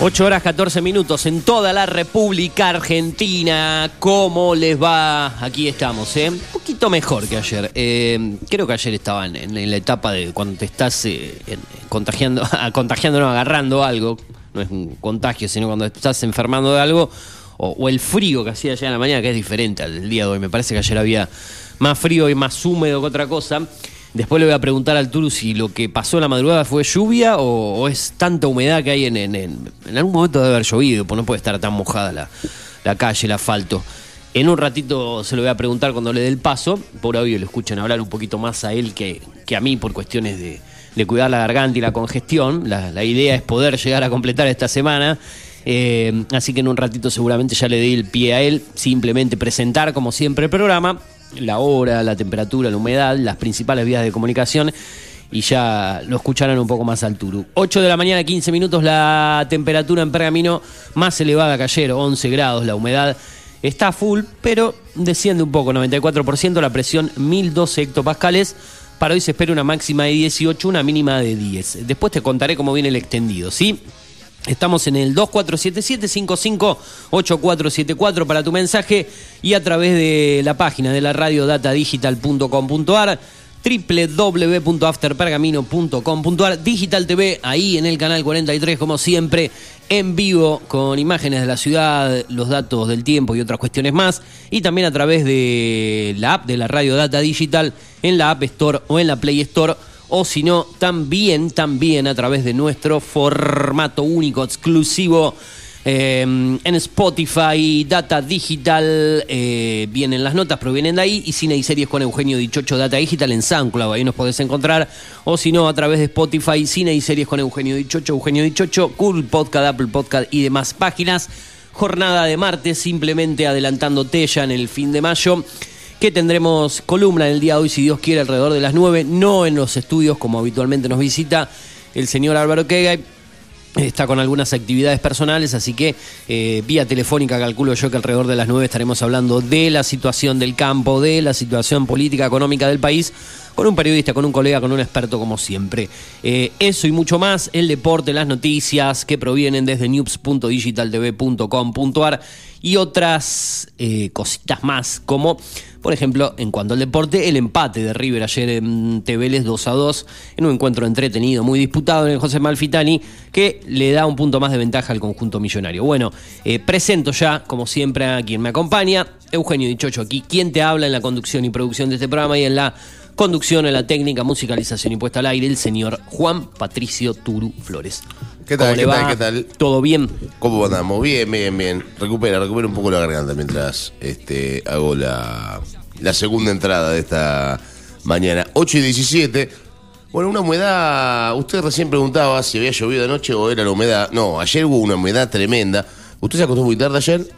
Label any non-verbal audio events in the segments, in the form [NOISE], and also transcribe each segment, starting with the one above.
8 horas 14 minutos en toda la República Argentina. ¿Cómo les va? Aquí estamos, ¿eh? Un poquito mejor que ayer. Eh, creo que ayer estaban en, la etapa de cuando te estás eh, contagiando, [LAUGHS] contagiando, no, agarrando algo. No es un contagio, sino cuando estás enfermando de algo. O, o el frío que hacía ayer en la mañana, que es diferente al día de hoy. Me parece que ayer había más frío y más húmedo que otra cosa. Después le voy a preguntar al Turu si lo que pasó en la madrugada fue lluvia o, es tanta humedad que hay en, en, algún momento de haber llovido, pues no puede estar tan mojada la, calle, el asfalto. En un ratito se lo voy a preguntar cuando le dé el paso. Por obvio, le escuchan hablar un poquito más a él que, a mí por cuestiones de, de, cuidar la garganta y la congestión. La, la, idea es poder llegar a completar esta semana. Eh, así que en un ratito seguramente ya le di el pie a él. Simplemente presentar, como siempre, el programa la hora, la temperatura, la humedad, las principales vías de comunicación y ya lo escucharán un poco más al Turu. 8 de la mañana, 15 minutos, la temperatura en Pergamino más elevada que ayer, 11 grados, la humedad está full, pero desciende un poco, 94%, la presión 1012 hectopascales. Para hoy se espera una máxima de 18, una mínima de 10. Después te contaré cómo viene el extendido, ¿sí? Estamos en el 2477-558474 para tu mensaje y a través de la página de la radio datadigital.com.ar www.afterpergamino.com.ar Digital TV, ahí en el canal 43, como siempre, en vivo, con imágenes de la ciudad, los datos del tiempo y otras cuestiones más. Y también a través de la app de la radio Data Digital, en la App Store o en la Play Store o si no, también, también a través de nuestro formato único, exclusivo. Em, en Spotify, Data Digital, eh, vienen las notas, provienen de ahí, y Cine y Series con Eugenio Dichocho, Data Digital en SoundCloud, ahí nos podés encontrar, o si no, a través de Spotify, Cine y Series con Eugenio Dichocho, Eugenio Dichocho, Cool Podcast, Apple Podcast y demás páginas. Jornada de martes, simplemente adelantándote ya en el fin de mayo que tendremos columna en el día de hoy, si Dios quiere, alrededor de las 9, no en los estudios como habitualmente nos visita el señor Álvaro Kegay. Está con algunas actividades personales, así que eh, vía telefónica calculo yo que alrededor de las 9 estaremos hablando de la situación del campo, de la situación política, económica del país, con un periodista, con un colega, con un experto como siempre. Eh, eso y mucho más, el deporte, las noticias que provienen desde news.digitaltv.com.ar y otras eh, cositas más, como por ejemplo, en cuanto al deporte, el empate de River ayer en Teveles 2 a 2, en un encuentro entretenido, muy disputado en el José Malfitani, que le da un punto más de ventaja al conjunto millonario. Bueno, eh, presento ya, como siempre, a quien me acompaña, Eugenio Dichocho aquí, quien te habla en la conducción y producción de este programa y en la conducción, en la técnica, musicalización y puesta al aire, el señor Juan Patricio Turu Flores. ¿Qué tal? ¿Qué tal? ¿Qué tal? ¿Todo bien? ¿Cómo andamos? Bien, bien, bien. Recupera, recupera un poco la garganta mientras este, hago la, la segunda entrada de esta mañana. 8 y 17. Bueno, una humedad. Usted recién preguntaba si había llovido anoche o era la humedad. No, ayer hubo una humedad tremenda. ¿Usted se acostó muy tarde ayer?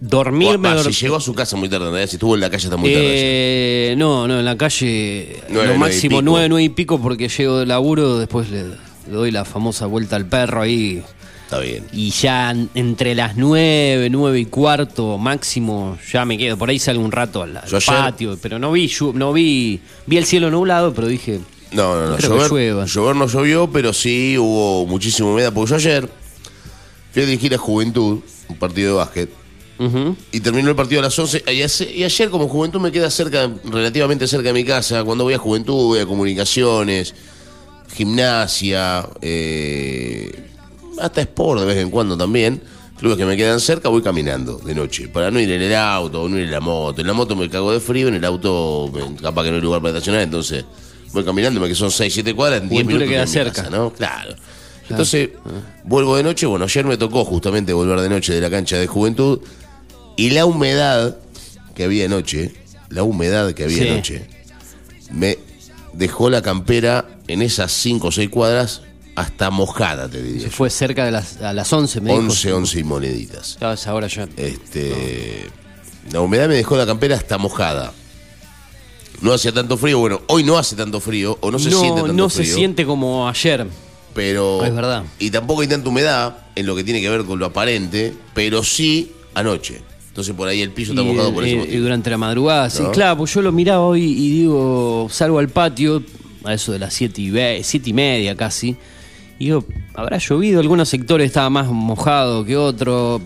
Dormirme. si llegó a su casa muy tarde, si estuvo en la calle hasta muy tarde. Eh, no, no, en la calle. lo máximo nueve, nueve y pico porque llego de laburo, después le le doy la famosa vuelta al perro ahí. Está bien. Y ya entre las nueve, nueve y cuarto máximo, ya me quedo. Por ahí salgo un rato al, patio, pero no vi, no vi, vi el cielo nublado, pero dije. No, no, no. llover, llover no llovió, pero sí hubo muchísima humedad. Porque yo ayer fui a dirigir a Juventud, un partido de básquet. Y terminó el partido a las 11. Y ayer, como Juventud, me queda cerca, relativamente cerca de mi casa. Cuando voy a Juventud, voy a Comunicaciones gimnasia, eh, hasta sport de vez en cuando también. Clubes que me quedan cerca, voy caminando de noche. Para no ir en el auto, no ir en la moto. En la moto me cago de frío, en el auto capaz que no hay lugar para estacionar, entonces voy caminando, que son 6, 7 cuadras, en 10 minutos. queda cerca. ¿no? Claro. Entonces, vuelvo de noche. Bueno, ayer me tocó justamente volver de noche de la cancha de juventud. Y la humedad que había anoche, la humedad que había anoche, me dejó la campera en esas 5 o 6 cuadras hasta mojada, te diría. Se fue cerca de las, a las 11, me 11, 11 y moneditas. ahora ya. Este, La humedad me dejó la campera hasta mojada. No hacía tanto frío, bueno, hoy no hace tanto frío, o no se siente tanto frío. No se siente como ayer. Pero. Es verdad. Y tampoco hay tanta humedad en lo que tiene que ver con lo aparente, pero sí anoche. Entonces por ahí el piso está mojado por eso. Y durante la madrugada, sí, claro, pues yo lo miraba hoy y digo, salgo al patio, a eso de las siete y, siete y media casi, Y digo, habrá llovido, algunos sectores estaba más mojado que otro.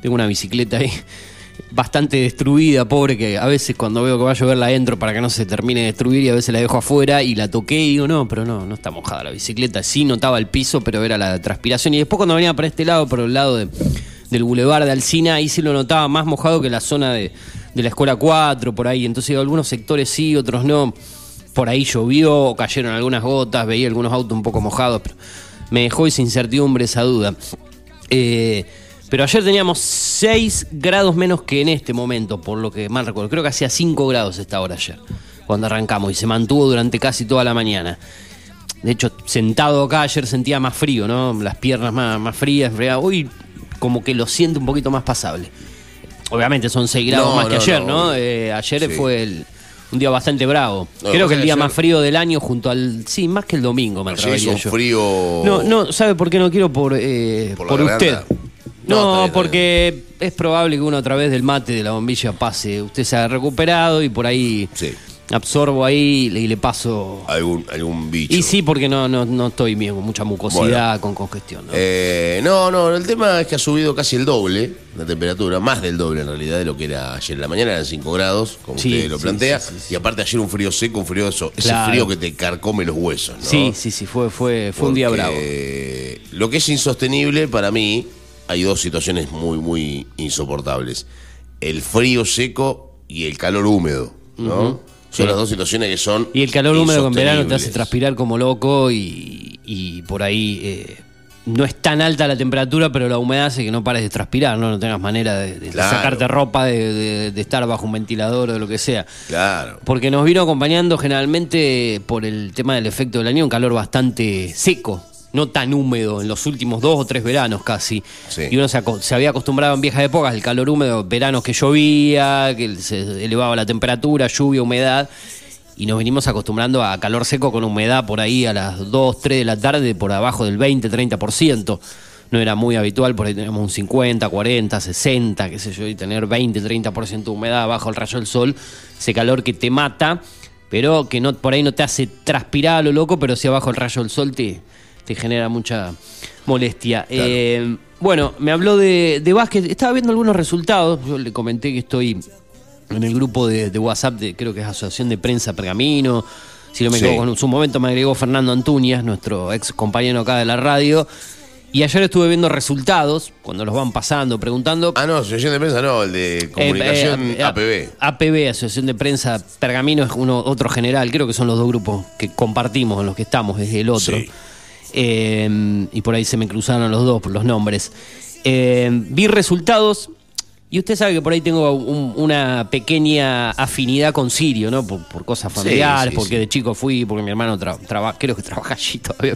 Tengo una bicicleta ahí [LAUGHS] bastante destruida, pobre, que a veces cuando veo que va a llover la entro para que no se termine de destruir y a veces la dejo afuera y la toqué y digo, no, pero no, no está mojada la bicicleta. Sí notaba el piso, pero era la transpiración. Y después cuando venía para este lado, por el lado del bulevar de Alcina, ahí sí lo notaba más mojado que la zona de, la escuela 4, por ahí. Entonces algunos sectores sí, otros no. Por ahí llovió, cayeron algunas gotas, veía algunos autos un poco mojados, pero me dejó esa incertidumbre, esa duda. Eh, pero ayer teníamos 6 grados menos que en este momento, por lo que mal recuerdo. Creo que hacía 5 grados esta hora ayer, cuando arrancamos, y se mantuvo durante casi toda la mañana. De hecho, sentado acá ayer sentía más frío, ¿no? Las piernas más, más frías. Hoy como que lo siento un poquito más pasable. Obviamente son 6 grados más que ayer, ¿no? Eh, ayer fue un día bastante bravo. Creo que el día más frío del año junto al... Sí, más que el domingo, me atrevería un frío... No, no, ¿sabe por qué no quiero? Por, eh, por usted. No, porque es probable que uno a través del mate de la bombilla pase. Usted se ha recuperado y por ahí absorbo ahí y le paso. Algún, algún bicho. Y sí, porque no, no, no estoy bien, con mucha mucosidad, con congestión. ¿no? Eh, ¿no? no, el tema es que ha subido casi el doble la temperatura, más del doble en realidad de lo que era ayer en la mañana, eran 5 grados, como usted lo plantea. y aparte ayer un frío seco, un frío eso, ese frío que te carcome los huesos. ¿no? Sí, sí, sí, fue, fue, fue un día bravo. Lo que es insostenible para mí hay dos situaciones muy, muy insoportables. El frío seco y el calor húmedo, ¿no? Son las dos situaciones que son. Y el calor húmedo en verano te hace transpirar como loco y, por ahí eh, no es tan alta la temperatura, pero la humedad hace que no pares de transpirar, ¿no? No tengas manera de, sacarte ropa, de, de, estar bajo un ventilador o de lo que sea. Claro. Porque nos vino acompañando generalmente por el tema del efecto del año un calor bastante seco no tan húmedo en los últimos dos o tres veranos casi. Y uno se, había acostumbrado en viejas épocas al calor húmedo, veranos que llovía, que se elevaba la temperatura, lluvia, humedad. Y nos venimos acostumbrando a calor seco con humedad por ahí a las 2, 3 de la tarde, por abajo del 20, 30%. No era muy habitual, por ahí teníamos un 50, 40, 60, qué sé yo, y tener 20, 30% de humedad bajo el rayo del sol, ese calor que te mata, pero que no, por ahí no te hace transpirar a lo loco, pero si abajo el rayo del sol te, te genera mucha molestia. Eh, bueno, me habló de, de básquet, estaba viendo algunos resultados, yo le comenté que estoy en el grupo de, WhatsApp de creo que es Asociación de Prensa Pergamino, si no me equivoco, en su momento me agregó Fernando Antuñas, nuestro ex compañero acá de la radio. Y ayer estuve viendo resultados, cuando los van pasando, preguntando. Ah, no, Asociación de Prensa no, el de eh, Comunicación APB. Eh, APB, Asociación de Prensa Pergamino, es uno, otro general, creo que son los dos grupos que compartimos en los que estamos, es el otro. Eh, y por ahí se me cruzaron los dos, los nombres. Eh, vi resultados y usted sabe que por ahí tengo una pequeña afinidad con Sirio, ¿no? Por, cosas familiares, porque de chico fui, porque mi hermano trabaja, creo que trabaja allí [LAUGHS] todavía.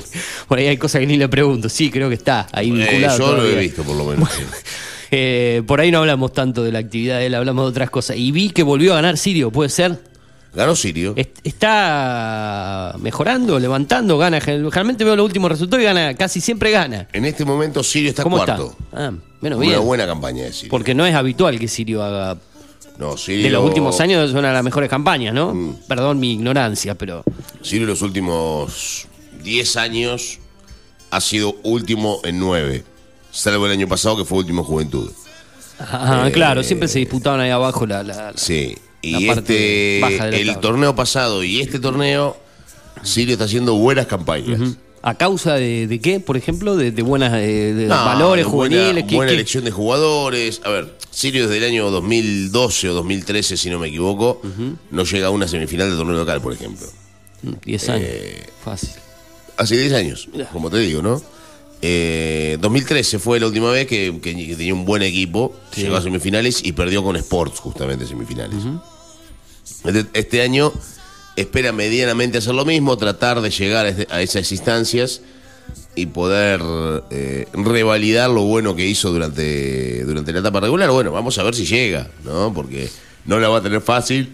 Por ahí hay cosas que ni le pregunto. Sí, creo que está ahí eh, vinculado. yo lo he visto, por lo menos. [LAUGHS] por ahí no hablamos tanto de la actividad de él, hablamos de otras cosas. Y vi que volvió a ganar Sirio, ¿puede ser? Ganó Sirio. Está mejorando, levantando, gana. Generalmente veo los últimos resultados y gana, casi siempre gana. En este momento Sirio está cuarto. Está? Ah, Una buena campaña de Sirio. Porque no es habitual que Sirio haga. No, Sirio. De los últimos años es una de las mejores campañas, ¿no? Mm. Perdón mi ignorancia, pero. Sirio en los últimos 10 años ha sido último en 9. Salvo el año pasado que fue último Juventud. Ah, claro, siempre se disputaban ahí abajo la. la, sí. Y este, el torneo pasado y este torneo, Sirio está haciendo buenas campañas. ¿A causa de, qué, por ejemplo? ¿De, buenas de valores juveniles? Buena, elección de jugadores. A ver, Sirio desde el año 2012 o 2013, si no me equivoco, no llega a una semifinal del torneo local, por ejemplo. 10 años. Eh, Fácil. Hace 10 años, como te digo, ¿no? 2013 eh, fue la última vez que, tenía un buen equipo, llegó a semifinales y perdió con Sports justamente semifinales. este, este, año espera medianamente hacer lo mismo, tratar de llegar a, este, esas instancias y poder eh, revalidar lo bueno que hizo durante, durante la etapa regular. Bueno, vamos a ver si llega, ¿no? Porque no la va a tener fácil.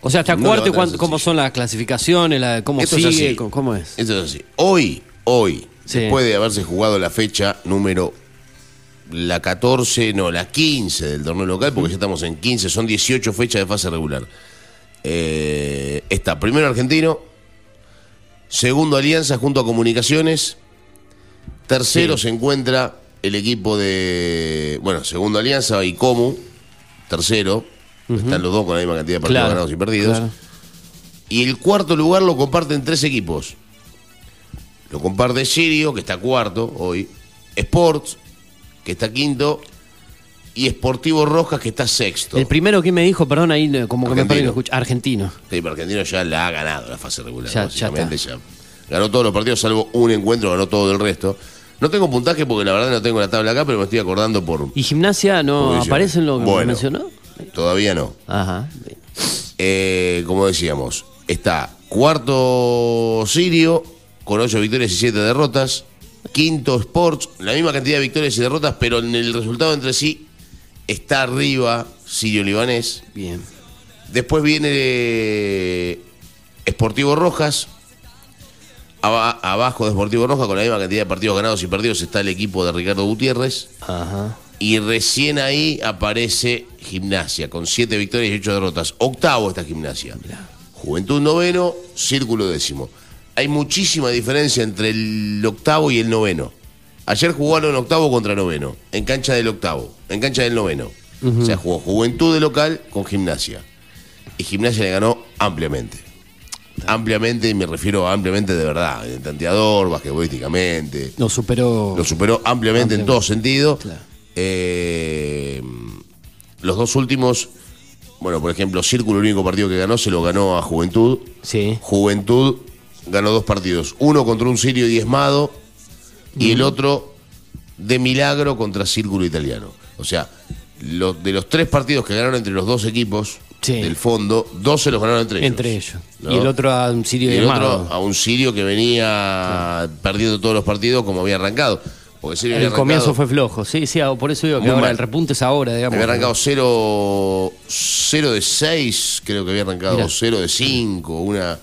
O sea, hasta cuarto, ¿cómo son las clasificaciones? ¿Cómo sigue? ¿Cómo es? Esto es así. Hoy, hoy, Después de haberse jugado la fecha número la 14, no, la 15 del torneo local, porque ya estamos en 15, son 18 fechas de fase regular. Eh, está primero argentino, Segundo, Alianza junto a Comunicaciones. Tercero se encuentra el equipo de. Bueno, segundo Alianza y Comu. Tercero. Están los dos con la misma cantidad de partidos ganados y perdidos. Y el cuarto lugar lo comparten tres equipos. Lo comparte Sirio, que está cuarto hoy. Sports, que está quinto. Y Sportivo Rojas, que está sexto. El primero que me dijo, perdón, ahí como que me perdí, escucha, argentino. Sí, Argentino ya la ha ganado la fase regular. Ya, ya, Ganó todos los partidos, salvo un encuentro, ganó todo el resto. No tengo puntaje porque la verdad no tengo la tabla acá, pero me estoy acordando por. ¿Y gimnasia no aparece en lo que mencionó? Todavía no. Ajá. Eh, como decíamos, está cuarto Sirio, con ocho victorias y siete derrotas. Quinto Sports, la misma cantidad de victorias y derrotas, pero en el resultado entre sí está arriba Sirio Libanés. Bien. Después viene Esportivo Rojas. Abajo de Esportivo Rojas, con la misma cantidad de partidos ganados y perdidos, está el equipo de Ricardo Gutiérrez. Ajá. Y recién ahí aparece Gimnasia, con siete victorias y ocho derrotas. Octavo está Gimnasia. Juventud noveno, Círculo décimo hay muchísima diferencia entre el octavo y el noveno. Ayer jugaron octavo contra noveno, en cancha del octavo, en cancha del noveno. O sea, jugó Juventud de local con Gimnasia. Y Gimnasia le ganó ampliamente. Ampliamente, y me refiero ampliamente de verdad, en tanteador, basquetbolísticamente. Lo superó. Lo superó ampliamente, en todo sentido. Eh, los dos últimos, bueno, por ejemplo, Círculo, el único partido que ganó, se lo ganó a Juventud. Sí. Juventud ganó dos partidos. Uno contra un sirio diezmado y el otro de milagro contra Círculo Italiano. O sea, de los tres partidos que ganaron entre los dos equipos del fondo, dos se los ganaron entre ellos. Entre ellos. Y el otro a un sirio y el otro a un sirio que venía perdiendo todos los partidos como había arrancado. Porque el comienzo fue flojo, sí, sí, por eso digo que ahora el repunte es ahora, digamos. Había arrancado 0 de 6, creo que había arrancado 0 de 5, una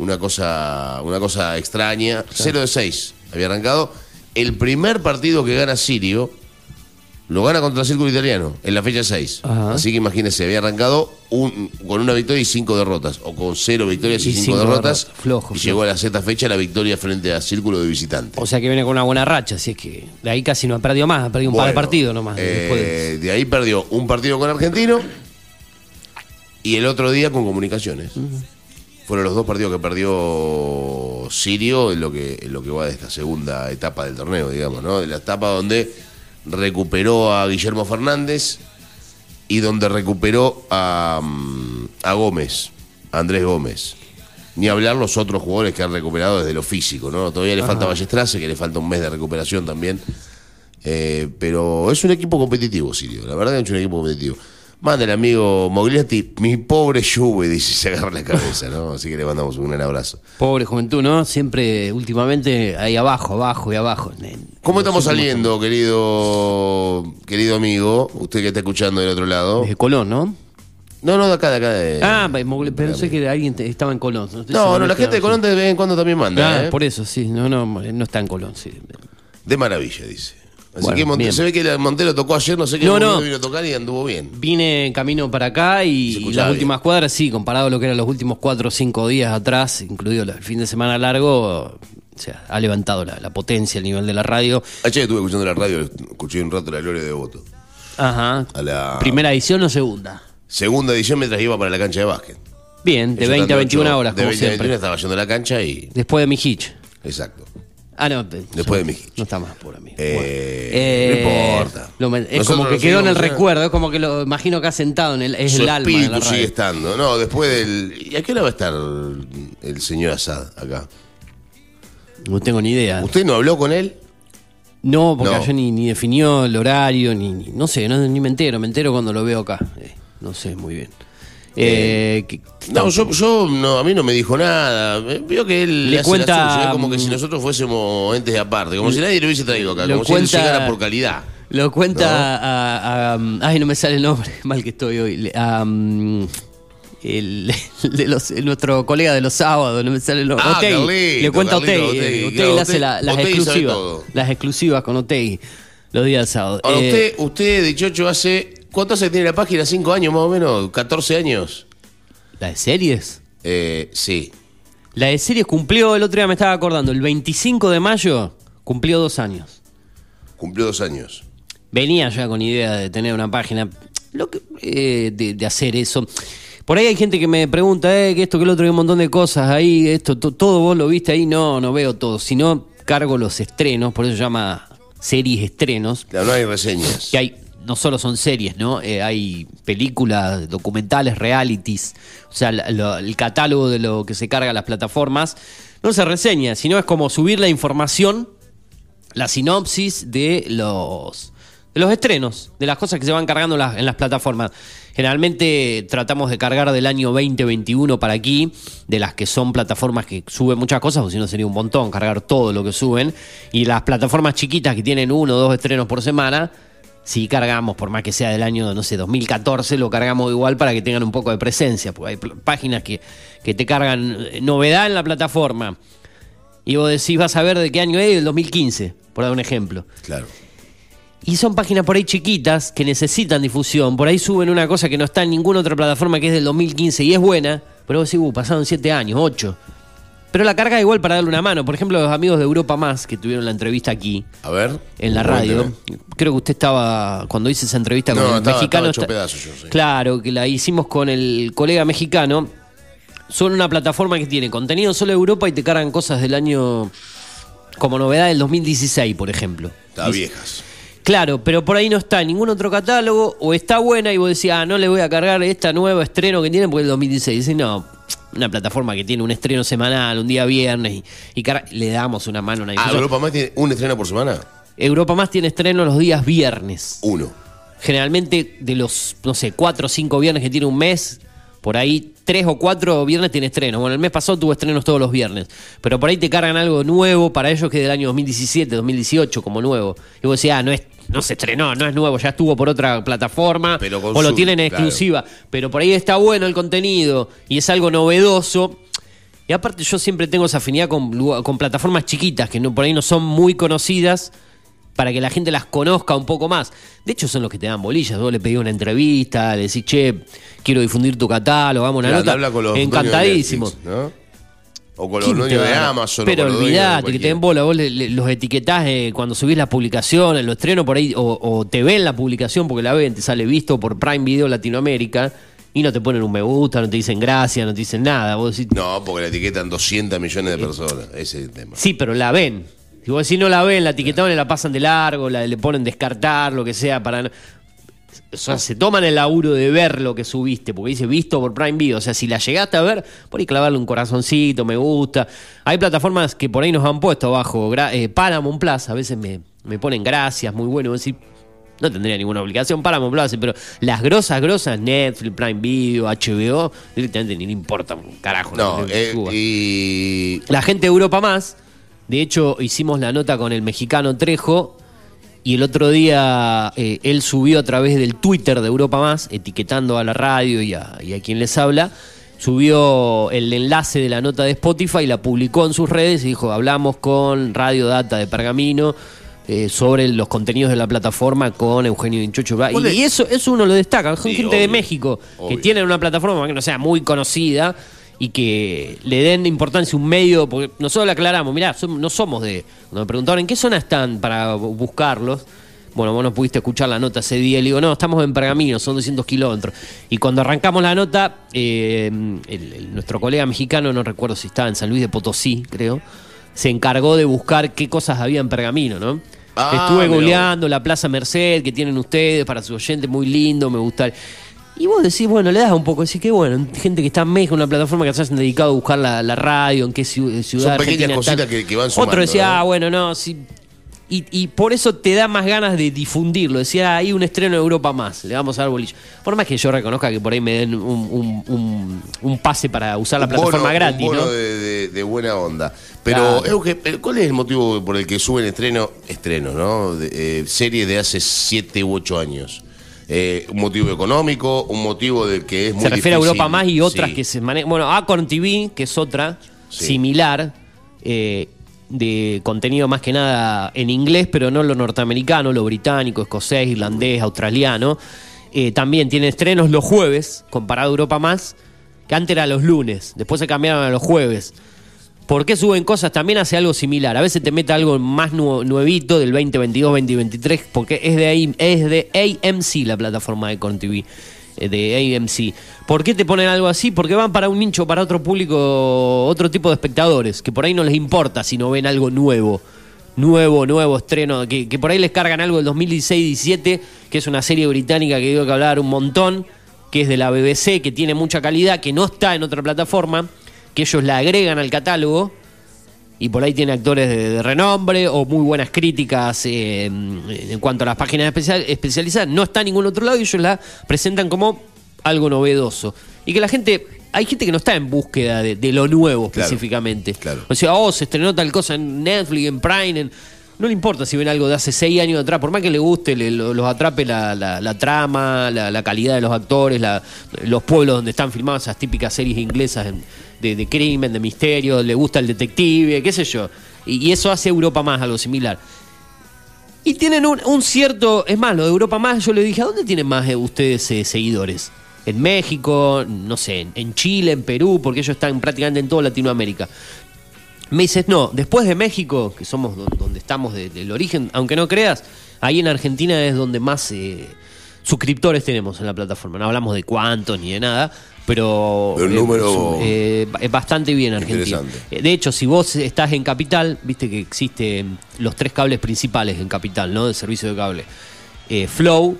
una cosa, una cosa extraña. 0 de 6 había arrancado. El primer partido que gana Sirio lo gana contra el Círculo Italiano en la fecha 6. Así que imagínense, había arrancado un, con una victoria y cinco derrotas, o con cero victorias y, cinco, derrotas. Flojo, y llegó a la sexta fecha la victoria frente a Círculo de Visitantes. O sea que viene con una buena racha, así es que de ahí casi no ha perdido más, ha perdido un par de partidos nomás. Eh, de... ahí perdió un partido con Argentino y el otro día con Comunicaciones fueron los dos partidos que perdió Sirio en lo que, en lo que va de esta segunda etapa del torneo, digamos, ¿no? De la etapa donde recuperó a Guillermo Fernández y donde recuperó a, mm, a Gómez, a Andrés Gómez. Ni hablar los otros jugadores que han recuperado desde lo físico, ¿no? Todavía le falta Ballestrase, que le falta un mes de recuperación también. Eh, pero es un equipo competitivo, Sirio. La verdad es que es un equipo competitivo. Manda el amigo Mogliati, mi pobre Juve, dice, se agarra la cabeza, ¿no? Así que le mandamos un gran abrazo. Pobre juventud, ¿no? Siempre, últimamente, ahí abajo, abajo y abajo. ¿Cómo estamos saliendo, querido querido amigo? Usted que está escuchando del otro lado. Desde Colón, ¿no? No, no, de acá, de acá. De, ah, pensé que alguien estaba en Colón. No, no, la gente de Colón de vez en cuando también manda. Ah, ¿eh? por eso, sí. No, no, no está en Colón, sí. De maravilla, dice. Así que se ve que Montero tocó ayer, no sé qué no, vino a tocar y anduvo bien. Vine en camino para acá y, las últimas cuadras, sí, comparado a lo que eran los últimos cuatro o cinco días atrás, incluido el fin de semana largo, o sea, ha levantado la, potencia, el nivel de la radio. Ayer estuve escuchando la radio, escuché un rato la gloria de Voto. Ajá. ¿Primera edición o segunda? Segunda edición mientras iba para la cancha de básquet. Bien, de 20 a 21 horas, de 20 a 21 estaba yendo a la cancha y... Después de mi hitch. Exacto. Ah, no. Después de mi No está más por mí. Eh, no importa. es como que quedó en el recuerdo, es como que lo imagino que ha sentado en el, es el alma. de la sigue estando. No, después del. ¿Y a qué hora va a estar el señor Assad acá? No tengo ni idea. ¿Usted no habló con él? No, porque yo ni, ni, definió el horario, ni, no sé, no, ni me entero, me entero cuando lo veo acá. Eh, no sé muy bien. Eh, no, yo, no, a mí no me dijo nada. Vio que él le cuenta como que si mm, nosotros fuésemos entes aparte, como si nadie lo hubiese traído acá, como si él llegara por calidad. Lo cuenta a, Ay, no me sale el nombre, [LAUGHS] mal que estoy hoy. A, el, [LAUGHS] de los, nuestro colega de los sábados, no me sale el nombre. Ah, le cuenta a Otei. le hace las exclusivas. Las exclusivas con Otei los días sábados. Ahora, eh, usted, usted, dichocho, hace ¿Cuánto se tiene la página? ¿Cinco años más o menos? ¿14 años? ¿La de series? Eh, sí. La de series cumplió, el otro día me estaba acordando, el 25 de mayo cumplió dos años. Cumplió dos años. Venía ya con idea de tener una página, lo que, eh, de, hacer eso. Por ahí hay gente que me pregunta, eh, que esto, que el otro, hay un montón de cosas ahí, esto, todo vos lo viste ahí. No, no veo todo. Si no, cargo los estrenos, por eso se llama series estrenos. Claro, no hay reseñas. Que hay, no solo son series, ¿no? Eh, hay películas, documentales, realities. O sea, el catálogo de lo que se carga las plataformas no se reseña, sino es como subir la información, la sinopsis de los, de los estrenos, de las cosas que se van cargando en las plataformas. Generalmente tratamos de cargar del año 2021 para aquí, de las que son plataformas que suben muchas cosas, o si no sería un montón cargar todo lo que suben. Y las plataformas chiquitas que tienen uno o dos estrenos por semana, si cargamos, por más que sea del año, no sé, 2014, lo cargamos igual para que tengan un poco de presencia, porque hay páginas que, que te cargan eh, novedad en la plataforma. Y vos decís, vas a ver de qué año es, el 2015, por dar un ejemplo. Claro. Y son páginas por ahí chiquitas que necesitan difusión. Por ahí suben una cosa que no está en ninguna otra plataforma que es del 2015 y es buena, pero vos decís, uh, pasaron 7 años, 8. Pero la carga igual para darle una mano. Por ejemplo, los amigos de Europa Más que tuvieron la entrevista aquí. A ver. En la radio. Creo que usted estaba, cuando hice esa entrevista con el mexicano. Claro, que la hicimos con el colega mexicano. Son una plataforma que tiene contenido solo de Europa y te cargan cosas del año. Como novedad del 2016, por ejemplo. Está viejas. Claro, pero por ahí no está ningún otro catálogo, o está buena y vos decís, ah, no le voy a cargar esta nueva estreno que tienen porque es el 2016. Dice, no, una plataforma que tiene un estreno semanal, un día viernes, y, le damos una mano. Una ah, ¿Europa Más tiene un estreno por semana? Europa Más tiene estreno los días viernes. Uno. Generalmente de los, no sé, cuatro o cinco viernes que tiene un mes, por ahí tres o cuatro viernes tiene estreno. Bueno, el mes pasado tuvo estrenos todos los viernes. Pero por ahí te cargan algo nuevo para ellos que es del año 2017, 2018 como nuevo. Y vos decís, ah, no es no se estrenó, no es nuevo, ya estuvo por otra plataforma o lo tienen en exclusiva. Pero por ahí está bueno el contenido y es algo novedoso. Y aparte yo siempre tengo esa afinidad con, con plataformas chiquitas que no, por ahí no son muy conocidas para que la gente las conozca un poco más. De hecho, son los que te dan bolillas. Vos le pedís una entrevista, le decís, che, quiero difundir tu catálogo, vamos una nota. Encantadísimo. O con los dueños de Amazon. Pero olvídate que te den bola, vos los etiquetás eh, cuando subís la publicación, los estreno por ahí, o, te ven la publicación porque la ven, te sale visto por Prime Video Latinoamérica. Y no te ponen un me gusta, no te dicen gracias, no te dicen nada. No, porque la etiquetan 200 millones de personas. Ese es el tema. Sí, pero la ven. Si vos decís no la ven, la etiquetaron y la pasan de largo, la, le ponen descartar, lo que sea, para o sea, se toman el laburo de ver lo que subiste, porque dice visto por Prime Video. O sea, si la llegaste a ver, por ahí clavarle un corazoncito, me gusta. Hay plataformas que por ahí nos han puesto abajo. Eh, Paramount Plus, a veces me, ponen gracias, muy bueno. Decir, no tendría ninguna obligación Paramount Plus, pero las grosas, grosas, Netflix, Prime Video, HBO, directamente ni le importa un carajo. No, eh, y... La gente de Europa más. De hecho, hicimos la nota con el mexicano Trejo y el otro día eh, él subió a través del Twitter de Europa Más, etiquetando a la radio y a, quien les habla, subió el enlace de la nota de Spotify y la publicó en sus redes y dijo, hablamos con Radio Data de Pergamino eh, sobre los contenidos de la plataforma con Eugenio Dinchocho. Y, y, eso, eso uno lo destaca, gente de México que tiene una plataforma que no sea muy conocida y que le den importancia a un medio, porque nosotros le aclaramos, mirá, no somos de... Cuando me preguntaron en qué zona están para buscarlos, bueno, vos no pudiste escuchar la nota ese día, le digo, no, estamos en Pergamino, son 200 kilómetros. Y cuando arrancamos la nota, eh, nuestro colega mexicano, no recuerdo si estaba en San Luis de Potosí, creo, se encargó de buscar qué cosas había en Pergamino, ¿no? Ah, Estuve goleando la Plaza Merced que tienen ustedes para su oyente, muy lindo, me gusta. Y vos decís, bueno, le das un poco, decís que bueno, gente que está en México, una plataforma que se han dedicado a buscar la, radio, en qué ciudad. Son pequeñas cositas que, van sumando. Otro decía, ah, bueno, no, sí. Y, por eso te da más ganas de difundirlo. Decía, hay un estreno de Europa más, le vamos a dar bolillo. Por más que yo reconozca que por ahí me den un, pase para usar la plataforma gratis, un ¿no? De, buena onda. Pero, ¿cuál es el motivo por el que suben estreno, estreno, ¿no? De, eh, series de hace 7 u 8 años? Eh, un motivo económico, un motivo de que es muy Se refiere a Europa más y otras que se manejan. Bueno, Acorn TV, que es otra similar, eh, de contenido más que nada en inglés, pero no lo norteamericano, lo británico, escocés, irlandés, australiano. Eh, también tiene estrenos los jueves, comparado a Europa más, que antes era los lunes, después se cambiaron a los jueves. ¿Por qué suben cosas? También hace algo similar. A veces te mete algo más nuevito del 2022, 2023, porque es de, ahí, es de AMC la plataforma de Con TV eh, de AMC. ¿Por qué te ponen algo así? Porque van para un nicho, para otro público, otro tipo de espectadores, que por ahí no les importa si no ven algo nuevo. Nuevo, nuevo estreno, que, que por ahí les cargan algo del 2016-17, que es una serie británica que digo que hablar un montón, que es de la BBC, que tiene mucha calidad, que no está en otra plataforma, que ellos la agregan al catálogo y por ahí tiene actores de, renombre o muy buenas críticas eh, en cuanto a las páginas especial, especializadas. No está en ningún otro lado y ellos la presentan como algo novedoso. Y que la gente, hay gente que no está en búsqueda de, lo nuevo específicamente. Claro. O sea, oh, se estrenó tal cosa en Netflix, en Prime, en no le importa si ven algo de hace seis años atrás, por más que le guste, los atrape la, trama, la, calidad de los actores, los pueblos donde están filmadas esas típicas series inglesas de, crimen, de misterio, le gusta el detective, qué sé yo. Y, eso hace Europa más, algo similar. Y tienen un, cierto, es más, lo de Europa más, yo le dije, ¿a dónde tienen más eh, ustedes eh, seguidores? En México, no sé, en Chile, en Perú, porque ellos están prácticamente en toda Latinoamérica. Me dices, no, después de México, que somos donde estamos del origen, aunque no creas, ahí en Argentina es donde más eh, suscriptores tenemos en la plataforma. No hablamos de cuántos ni de nada, pero el número eh, es bastante bien Argentina. Eh, de hecho, si vos estás en Capital, viste que existen los tres cables principales en Capital, ¿no? De servicio de cable. Flow,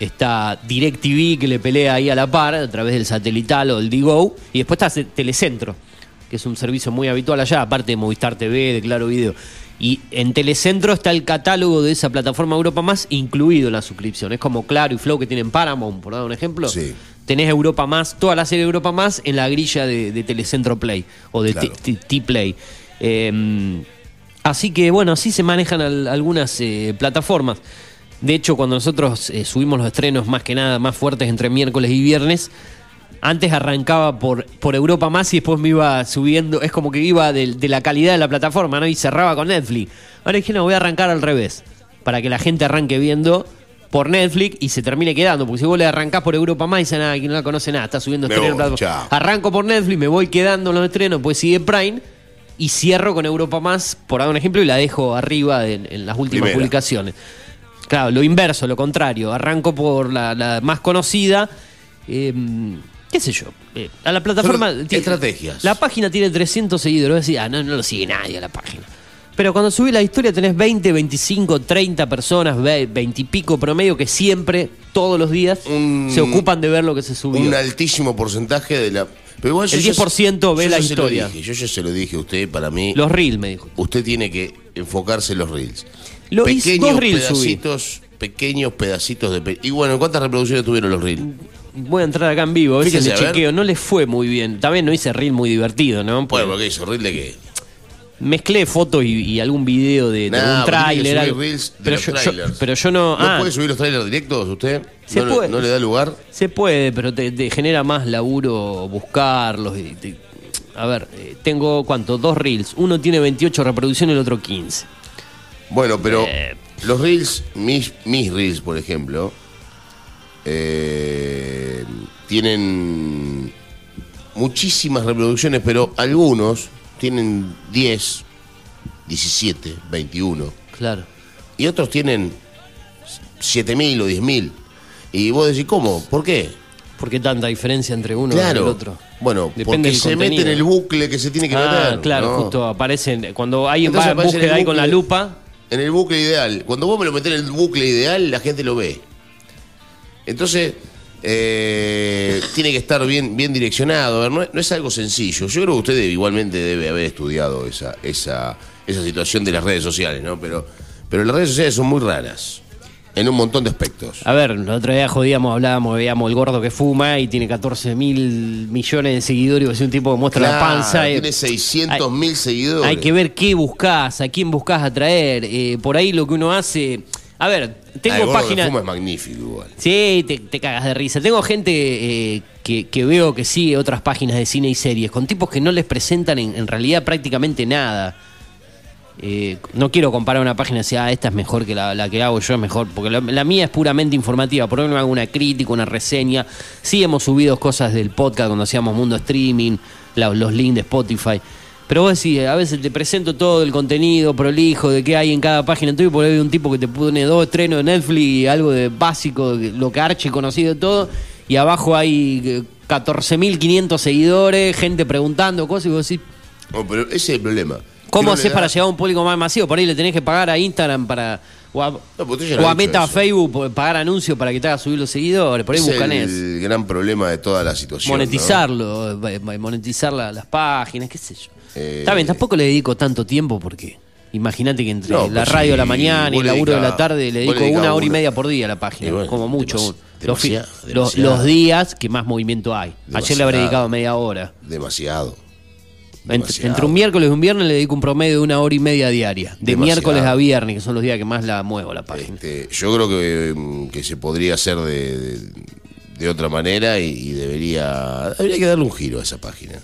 está DirecTV que le pelea ahí a la par a través del satelital o el Digo, y después está Telecentro que es un servicio muy habitual allá, aparte de Movistar TV, de Claro Video. Y en Telecentro está el catálogo de esa plataforma Europa Más incluido en la suscripción. Es como Claro y Flow que tienen Paramount, por dar un ejemplo. Sí. Tenés Europa Más, toda la serie Europa Más en la grilla de, Telecentro Play o de T-Play. Em, así que bueno, así se manejan algunas eh, plataformas. De hecho, cuando nosotros eh, subimos los estrenos más que nada, más fuertes entre miércoles y viernes, antes arrancaba por, por Europa más y después me iba subiendo, es como que iba de, la calidad de la plataforma, ¿no? Y cerraba con Netflix. Ahora dije, no, voy a arrancar al revés, para que la gente arranque viendo por Netflix y se termine quedando, porque si vos le arrancás por Europa más, dice nada, que no la conoce nada, está subiendo estrenos. Arranco por Netflix, me voy quedando en los estrenos, pues sigue Prime y cierro con Europa más, por dar un ejemplo, y la dejo arriba en, las últimas publicaciones. Claro, lo inverso, lo contrario. Arranco por la, más conocida. Eh, qué sé yo, eh, a la plataforma... estrategias. La página tiene 300 seguidores, ah, no, no lo sigue nadie a la página. Pero cuando subí la historia tenés 20, 25, 30 personas, 20 y pico promedio que siempre, todos los días, se ocupan de ver lo que se subió. Un altísimo porcentaje de la... Pero el 10% ve la historia. yo ya se lo dije a usted, para mí... Los reels, me dijo. Usted tiene que enfocarse en los reels. Lo pequeños reels pedacitos, pequeños pedacitos de... Y bueno, ¿cuántas reproducciones tuvieron los reels? voy a entrar acá en vivo, a ver si le chequeo. No le fue muy bien. También no hice reel muy divertido, ¿no? Bueno, ¿por qué hizo reel de qué? Mezclé fotos y, algún video de, un tráiler. Pero, yo, pero yo no. ¿No ah, puede subir los trailers directos usted? Se ¿No, puede. ¿No le da lugar? Se puede, pero te, genera más laburo buscarlos. a ver, eh, tengo cuánto? Dos reels. Uno tiene 28 reproducciones, el otro 15. Bueno, pero eh. los reels, mis, mis reels, por ejemplo, eh, tienen muchísimas reproducciones, pero algunos tienen 10, 17, 21. Claro. Y otros tienen 7.000 o 10.000. Y vos decís, ¿cómo? ¿Por qué? ¿Por qué tanta diferencia entre uno y el otro? Bueno, Depende porque se mete en el bucle que se tiene que ah, meter. Claro, justo aparecen. Cuando hay va búsqueda ahí con la lupa. En el bucle ideal. Cuando vos me lo metés en el bucle ideal, la gente lo ve. Entonces, eh, tiene que estar bien, bien direccionado. no, es algo sencillo. Yo creo que usted igualmente debe haber estudiado esa, esa, esa situación de las redes sociales, ¿no? Pero, pero las redes sociales son muy raras. En un montón de aspectos. A ver, el otro día jodíamos, hablábamos, veíamos el gordo que fuma y tiene 14 mil millones de seguidores, es un tipo que muestra la panza. Tiene 600 mil seguidores. Hay que ver qué buscas, a quién buscas atraer. Eh, por ahí lo que uno hace a ver, tengo ah, páginas. es magnífico igual. Sí, te, cagas de risa. Tengo gente eh, que, veo que sigue otras páginas de cine y series con tipos que no les presentan en, realidad prácticamente nada. Eh, no quiero comparar una página y decir, ah, esta es mejor que la, que hago yo, es mejor, porque la, mía es puramente informativa. Por ejemplo, hago una crítica, una reseña. Sí hemos subido cosas del podcast cuando hacíamos Mundo Streaming, los links de Spotify. Pero vos decís, a veces te presento todo el contenido prolijo de qué hay en cada página tuya, porque hay un tipo que te pone dos estrenos de Netflix y algo de básico, lo que arche conocido de todo, y abajo hay 14.500 eh, seguidores, gente preguntando cosas, y vos decís... Oh, pero ese es el problema. ¿Cómo haces para llegar a un público más masivo? Por ahí le tenés que pagar a Instagram para o a, Meta a Facebook pagar anuncios para que te haga subir los seguidores. Por ahí buscan es el gran problema de toda la situación. Monetizarlo, eh, eh, monetizar las páginas, qué sé yo. Eh, Está bien, tampoco le dedico tanto tiempo porque imagínate que entre la pues radio de la mañana y el laburo de la tarde le dedico una hora y media por día a la página, como mucho. los, días que más movimiento hay. Ayer le habré dedicado media hora. Demasiado. Entre, un miércoles y un viernes le dedico un promedio de una hora y media diaria. De miércoles a viernes, que son los días que más la muevo la página. Este, yo creo que, mm, que, se podría hacer de, de, otra manera y, debería, debería que darle un giro a esa página.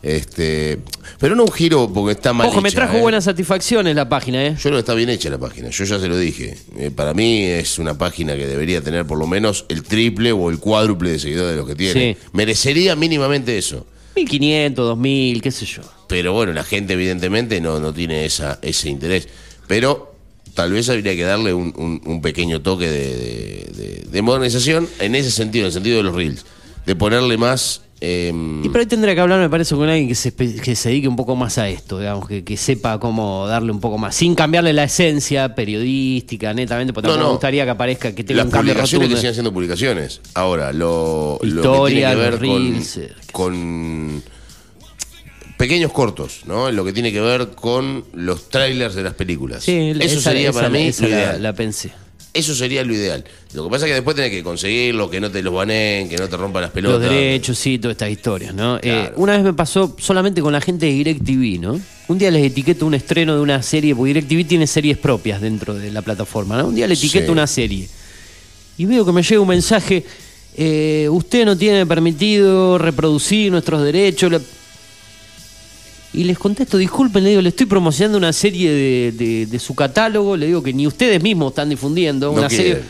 Este, pero no un giro porque está mal Ojo, me trajo ¿eh? buenas satisfacciones la página, ¿eh? Yo que está bien hecha la página, yo ya se lo dije. Eh, para mí es una página que debería tener por lo menos el triple o el cuádruple de seguidores de los que tiene. Merecería mínimamente eso. 1500, 2000, qué sé yo. Pero bueno, la gente evidentemente no, no tiene esa, ese interés. Pero tal vez habría que darle un, pequeño toque de, modernización en ese sentido, en el sentido de los reels. De ponerle más em, y por ahí tendría que hablar, me parece, con alguien que se, que se dedique un poco más a esto, digamos, que, que, sepa cómo darle un poco más, sin cambiarle la esencia periodística, netamente, porque no, me gustaría que aparezca que tenga Las un cambio publicaciones que sigan siendo publicaciones. Ahora, lo, Historia, lo que tiene que ver reels, eh, con pequeños cortos, ¿no? En lo que tiene que ver con los trailers de las películas. Sí, eso sería para mí La, pensé. Eso sería lo ideal. Lo que pasa es que después tenés que conseguirlo, que no te los baneen, que no te rompan las pelotas. Los derechos, sí, todas estas historias, ¿no? Eh, una vez me pasó solamente con la gente de DirecTV, ¿no? Un día les etiqueto un estreno de una serie, porque DirecTV tiene series propias dentro de la plataforma, ¿no? Un día le etiqueto una serie. Y veo que me llega un mensaje, eh, usted no tiene permitido reproducir nuestros derechos. Y les contesto, disculpen, le digo, le estoy promocionando una serie de, su catálogo, le digo que ni ustedes mismos están difundiendo una serie.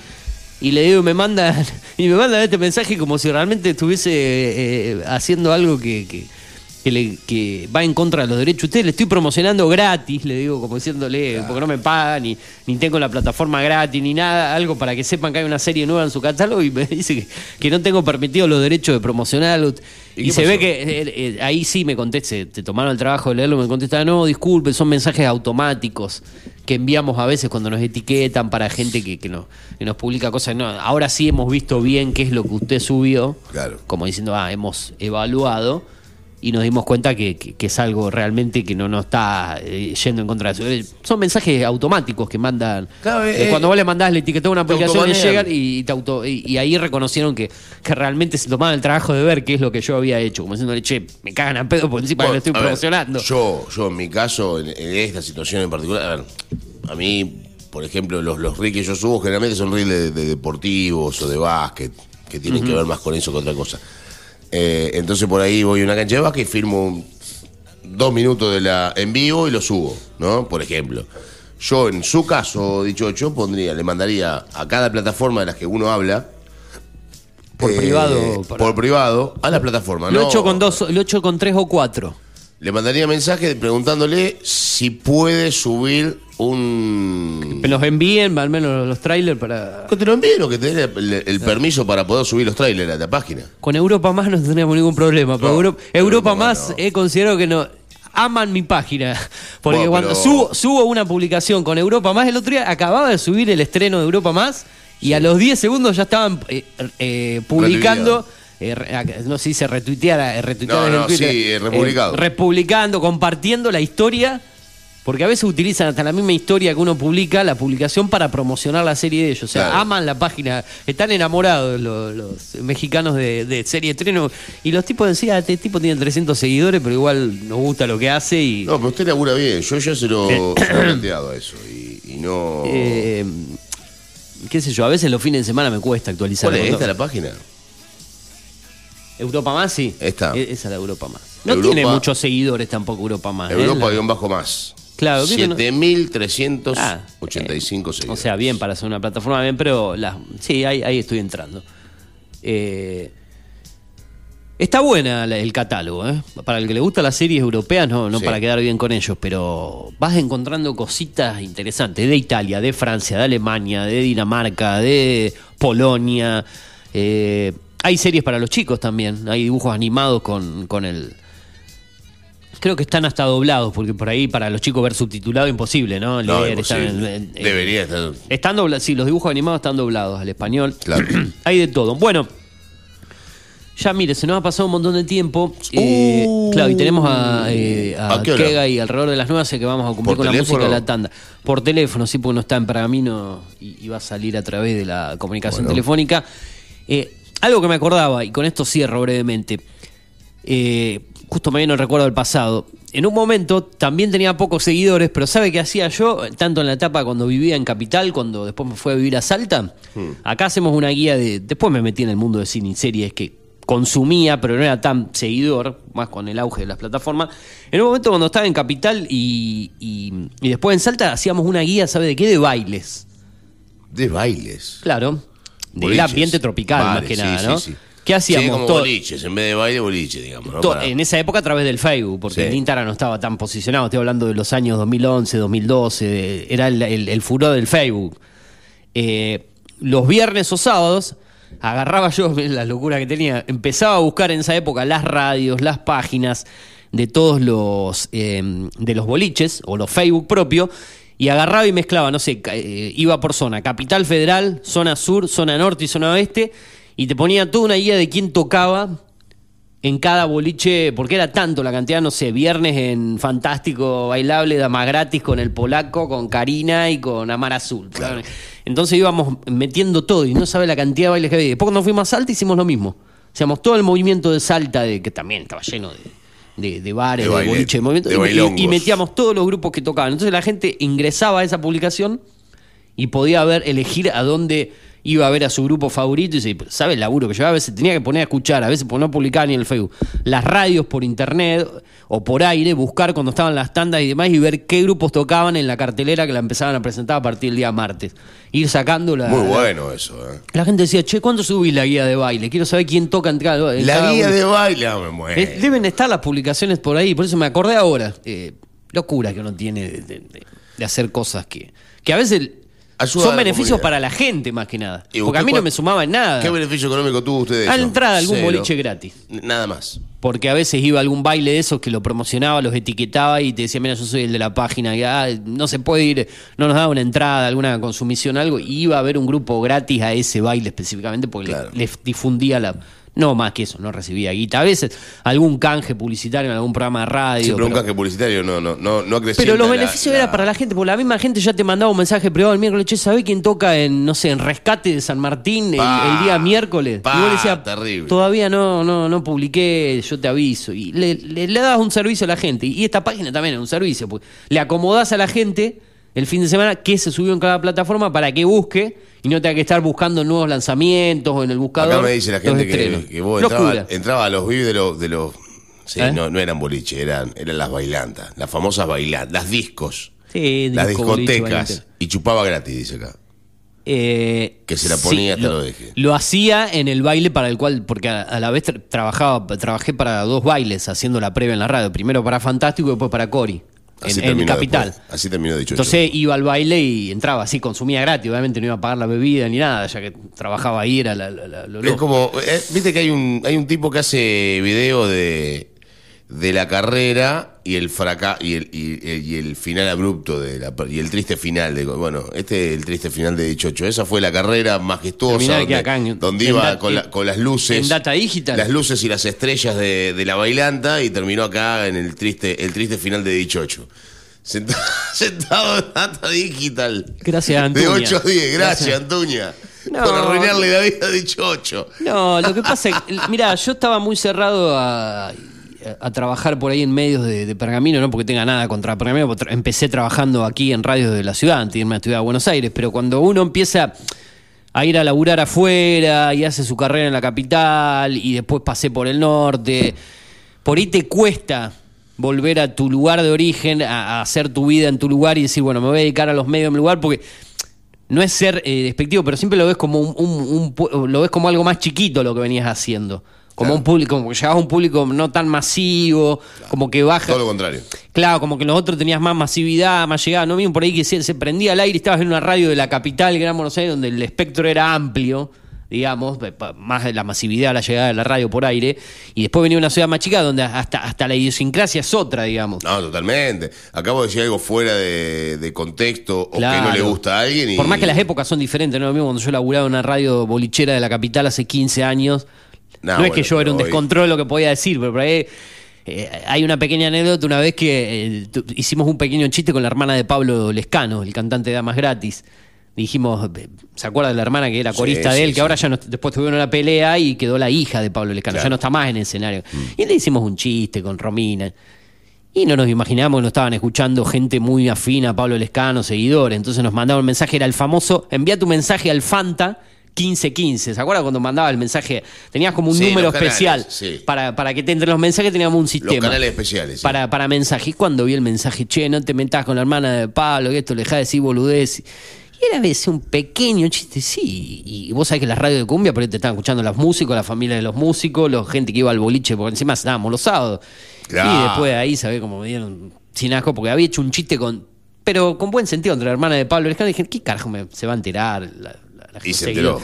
Y le digo, me manda, [LAUGHS] y me manda este mensaje como si realmente estuviese eh, haciendo algo que que, va en contra de los derechos. Ustedes le estoy promocionando gratis, le digo, como diciéndole, porque no me pagan, ni, ni tengo la plataforma gratis, ni nada, algo para que sepan que hay una serie nueva en su catálogo y me [LAUGHS] dice que, no tengo permitido los derechos de promocionarlo. Y, se ve que eh, eh, ahí sí me conteste, te tomaron el trabajo de leerlo, me contesta, no, disculpe, son mensajes automáticos que enviamos a veces cuando nos etiquetan para gente que, que, que nos publica cosas. No, ahora sí hemos visto bien qué es lo que usted subió, claro. como diciendo, ah, hemos evaluado y nos dimos cuenta que, que, es algo realmente que no nos está eh, yendo en contra de eso. Son mensajes automáticos que mandan. Eh, eh, cuando vos le mandás, le etiquetó una aplicación y llegan y, te auto, y, ahí reconocieron que, que realmente se tomaban el trabajo de ver qué es lo que yo había hecho. Como diciéndole, che, me cagan a pedo por encima que lo estoy promocionando. yo, yo, en mi caso, en, esta situación en particular, a, ver, a mí, por ejemplo, los, los reels que yo subo generalmente son reels de, deportivos o de básquet, que tienen que ver más con eso que otra cosa. Eh, entonces por ahí voy a una cancha de básquet y firmo dos minutos de la en vivo y lo subo, ¿no? Por ejemplo. Yo en su caso, dicho yo, pondría, le mandaría a cada plataforma de las que uno habla. Por privado. Eh, por privado, a la plataforma. Lo, hecho con dos, lo hecho con tres o cuatro. Le mandaría mensaje preguntándole si puede subir un. Que nos envíen al menos los trailers para. Que te lo envíen o que te den el, permiso para poder subir los trailers a la página. Con Europa Más no tenemos ningún problema. Europa, Más he considerado que no. Aman mi página. [LAUGHS] Porque cuando subo, una publicación con Europa Más, el otro día acababa de subir el estreno de Europa Más y a los 10 segundos ya estaban eh, eh, publicando eh, no sé si se retuiteara, eh, retuiteara no, no, sí, eh, republicado. republicando, compartiendo la historia, porque a veces utilizan hasta la misma historia que uno publica, la publicación para promocionar la serie de ellos. O sea, aman la página, están enamorados los, mexicanos de, serie estreno. Y los tipos decían, este tipo tiene 300 seguidores, pero igual nos gusta lo que hace. y No, pero usted labura bien, yo ya se lo, he planteado a eso. Y, no... qué sé yo, a veces los fines de semana me cuesta actualizar. ¿Cuál es esta la página? Europa Más, sí. Esta. E-, esa es la Europa Más. No tiene muchos seguidores tampoco Europa Más. ¿eh? Claro, 7.385 ah, eh, seguidores. O sea, bien para hacer una plataforma, bien, pero la, sí, ahí, ahí estoy entrando. Eh, Está buena el catálogo, ¿eh? Para el que le gusta las series europeas, no, no para quedar bien con ellos, pero vas encontrando cositas interesantes de Italia, de Francia, de Alemania, de Dinamarca, de Polonia. Eh, hay series para los chicos también, hay dibujos animados con, con el... Creo que están hasta doblados, porque por ahí para los chicos ver subtitulado imposible, ¿no? Leer, Debería estar. Están doblados, sí, los dibujos animados están doblados al español. Claro. [CLEARS THROAT] hay de todo. Bueno, ya mire, se nos ha pasado un montón de tiempo. Eh, uh. claro, y tenemos a, eh, Kega y alrededor de las nueve sé que vamos a cumplir con la música de la tanda. Por teléfono, sí, porque no está en pergamino y, va a salir a través de la comunicación telefónica. Eh, algo que me acordaba, y con esto cierro brevemente. Justo me viene el recuerdo del pasado. En un momento también tenía pocos seguidores, pero ¿sabe qué hacía yo? Tanto en la etapa cuando vivía en Capital, cuando después me fui a vivir a Salta. Hmm. Acá hacemos una guía de. Después me metí en el mundo de cine y series que consumía, pero no era tan seguidor, más con el auge de las plataformas. En un momento cuando estaba en Capital y, y, después en Salta hacíamos una guía, ¿sabe de qué? De bailes. De bailes. Claro. Del ambiente tropical, más que nada, ¿no? ¿Qué hacíamos? Sí, como boliches, en vez de baile, boliche, digamos. En esa época a través del Facebook, porque el Instagram no estaba tan posicionado. Estoy hablando de los años 2011, 2012. Era el, el, furor del Facebook. Eh, los viernes o sábados agarraba yo [LAUGHS] la locura que tenía, empezaba a buscar en esa época las radios, las páginas de todos los eh, de los boliches o los Facebook propios y agarraba y mezclaba, no sé, eh, iba por zona, Capital Federal, zona sur, zona norte y zona oeste y te ponía toda una guía de quién tocaba en cada boliche, porque era tanto la cantidad, no sé, viernes en Fantástico Bailable, Dama Gratis con el Polaco, con Karina y con Amar Azul. Entonces íbamos metiendo todo y no sabe la cantidad de bailes que había. Después cuando fuimos a Salta hicimos lo mismo. Hacíamos todo el movimiento de Salta, de, que también estaba lleno de, de, bares, de, boliche, de y, y, metíamos todos los grupos que tocaban. Entonces la gente ingresaba a esa publicación y podía ver, elegir a dónde iba a ver a su grupo favorito y se ¿sabe el laburo que yo a veces tenía que poner a escuchar, a veces no publicaba ni en el Facebook, las radios por internet o por aire, buscar cuando estaban las tandas y demás y ver qué grupos tocaban en la cartelera que la empezaban a presentar a partir del día martes. Ir sacando la... Muy bueno eso, ¿eh? La gente decía, che, ¿cuándo subís la guía de baile? Quiero saber quién toca en cada... la guía de baile, ah, me muero. deben estar las publicaciones por ahí, por eso me acordé ahora. Eh, locura que uno tiene de, de hacer cosas que, que a veces son beneficios para la gente más que nada. Porque a mí no me sumaba en nada. ¿Qué beneficio económico tuvo usted A la entrada algún boliche gratis. Nada más. Porque a veces iba a algún baile de esos que lo promocionaba, los etiquetaba y te decía, mira, yo soy el de la página, y, ah, no se puede ir, no nos daba una entrada, alguna consumición, algo, y iba a haber un grupo gratis a ese baile específicamente porque le difundía la, no, más que eso, no recibía guita. A veces algún canje publicitario en algún programa de radio. Sí, pero, un canje publicitario no, no, no, no Pero los beneficios eran para la gente, porque la misma gente ya te mandaba un mensaje privado el miércoles, che, ¿sabés quién toca en, no sé, en Rescate de San Martín el, día miércoles? y vos decías, terrible. todavía no, no, no publiqué, yo te aviso. Y le, le, das un servicio a la gente. Y esta página también es un servicio, pues le acomodás a la gente el fin de semana qué se subió en cada plataforma para que busque y no tenga que estar buscando nuevos lanzamientos o en el buscador. Acá me dice la gente que, vos entraba, a los vives de los... De los sí, ¿Eh? no, no eran boliche, eran, eran las bailantas, las famosas bailantas, las discos. Sí, las discotecas. y chupaba gratis, dice acá. Eh, que se la ponía hasta lo, deje. Lo hacía en el baile para el cual, porque a, la vez trabajaba, trabajé para dos bailes haciendo la previa en la radio. Primero para Fantástico y después para Cori en, Capital. Así terminó dicho. Entonces iba al baile y entraba así, consumía gratis, obviamente no iba a pagar la bebida ni nada, ya que trabajaba ahí, era la, Es como, eh, viste que hay un, hay un tipo que hace video de de la carrera y el fraca y el, y, el final abrupto de la, y el triste final de bueno este es el triste final de 18 esa fue la carrera majestuosa donde, iba con, con, las luces en data digital. las luces y las estrellas de, de, la bailanta y terminó acá en el triste el triste final de 18 [LAUGHS] sentado, en data digital. Gracias Antuña. de 8 a 10 gracias, Antuña por arruinarle la vida a 18 no lo que pasa es mira yo estaba muy cerrado a a trabajar por ahí en medios de, Pergamino, no porque tenga nada contra Pergamino, empecé trabajando aquí en radios de la ciudad antes de irme a estudiar a Buenos Aires, pero cuando uno empieza a ir a laburar afuera y hace su carrera en la capital y después pasé por el norte, por ahí te cuesta volver a tu lugar de origen, a, hacer tu vida en tu lugar y decir, bueno, me voy a dedicar a los medios de mi lugar porque no es ser eh, despectivo, pero siempre lo ves como un, lo ves como algo más chiquito lo que venías haciendo como un público, como que llegabas a un público no tan masivo, como que baja. Todo lo contrario. Claro, como que en los otros tenías más masividad, más llegada. No mismo por ahí que se, se prendía al aire y estabas en una radio de la capital, Gran Buenos Aires, donde el espectro era amplio digamos, más de la masividad, la llegada de la radio por aire, y después venía una ciudad más chica donde hasta, hasta la idiosincrasia es otra, digamos. No, totalmente. Acabo de decir algo fuera de, contexto o que no le gusta a alguien. Por más que las épocas son diferentes, ¿no? Lo mismo cuando yo laburaba en una radio bolichera de la capital hace 15 años, no, es que yo era un descontrol lo que podía decir, pero por ahí... Eh, hay una pequeña anécdota una vez que eh, hicimos un pequeño chiste con la hermana de Pablo Lescano, el cantante de Damas Gratis dijimos, ¿se acuerda de la hermana que era corista de él? que ahora ya después tuvieron una pelea y quedó la hija de Pablo Lescano, ya no está más en el escenario. Mm. Y le hicimos un chiste con Romina. Y no nos imaginábamos que nos estaban escuchando gente muy afina a Pablo Lescano, seguidores. Entonces nos mandaban un mensaje, era el famoso, envía tu mensaje al Fanta 1515. ¿Se acuerda cuando mandaba el mensaje? Tenías como un número especial. Para, para que te entren los mensajes teníamos un sistema. Los canales especiales. Para, para mensaje. Y cuando vi el mensaje, che, no te metas con la hermana de Pablo, que esto le deja de decir boludez. Y era a veces un pequeño chiste, sí. Y vos sabés que las radios de cumbia, por ahí te estaban escuchando los músicos, la familia de los músicos, la gente que iba al boliche, porque encima estábamos los sábados. Y después de ahí, ¿sabés cómo me dieron sin asco? Porque había hecho un chiste con. Pero con buen sentido entre la hermana de Pablo. Y dije, ¿qué carajo me, se va a enterar? La, y se enteró.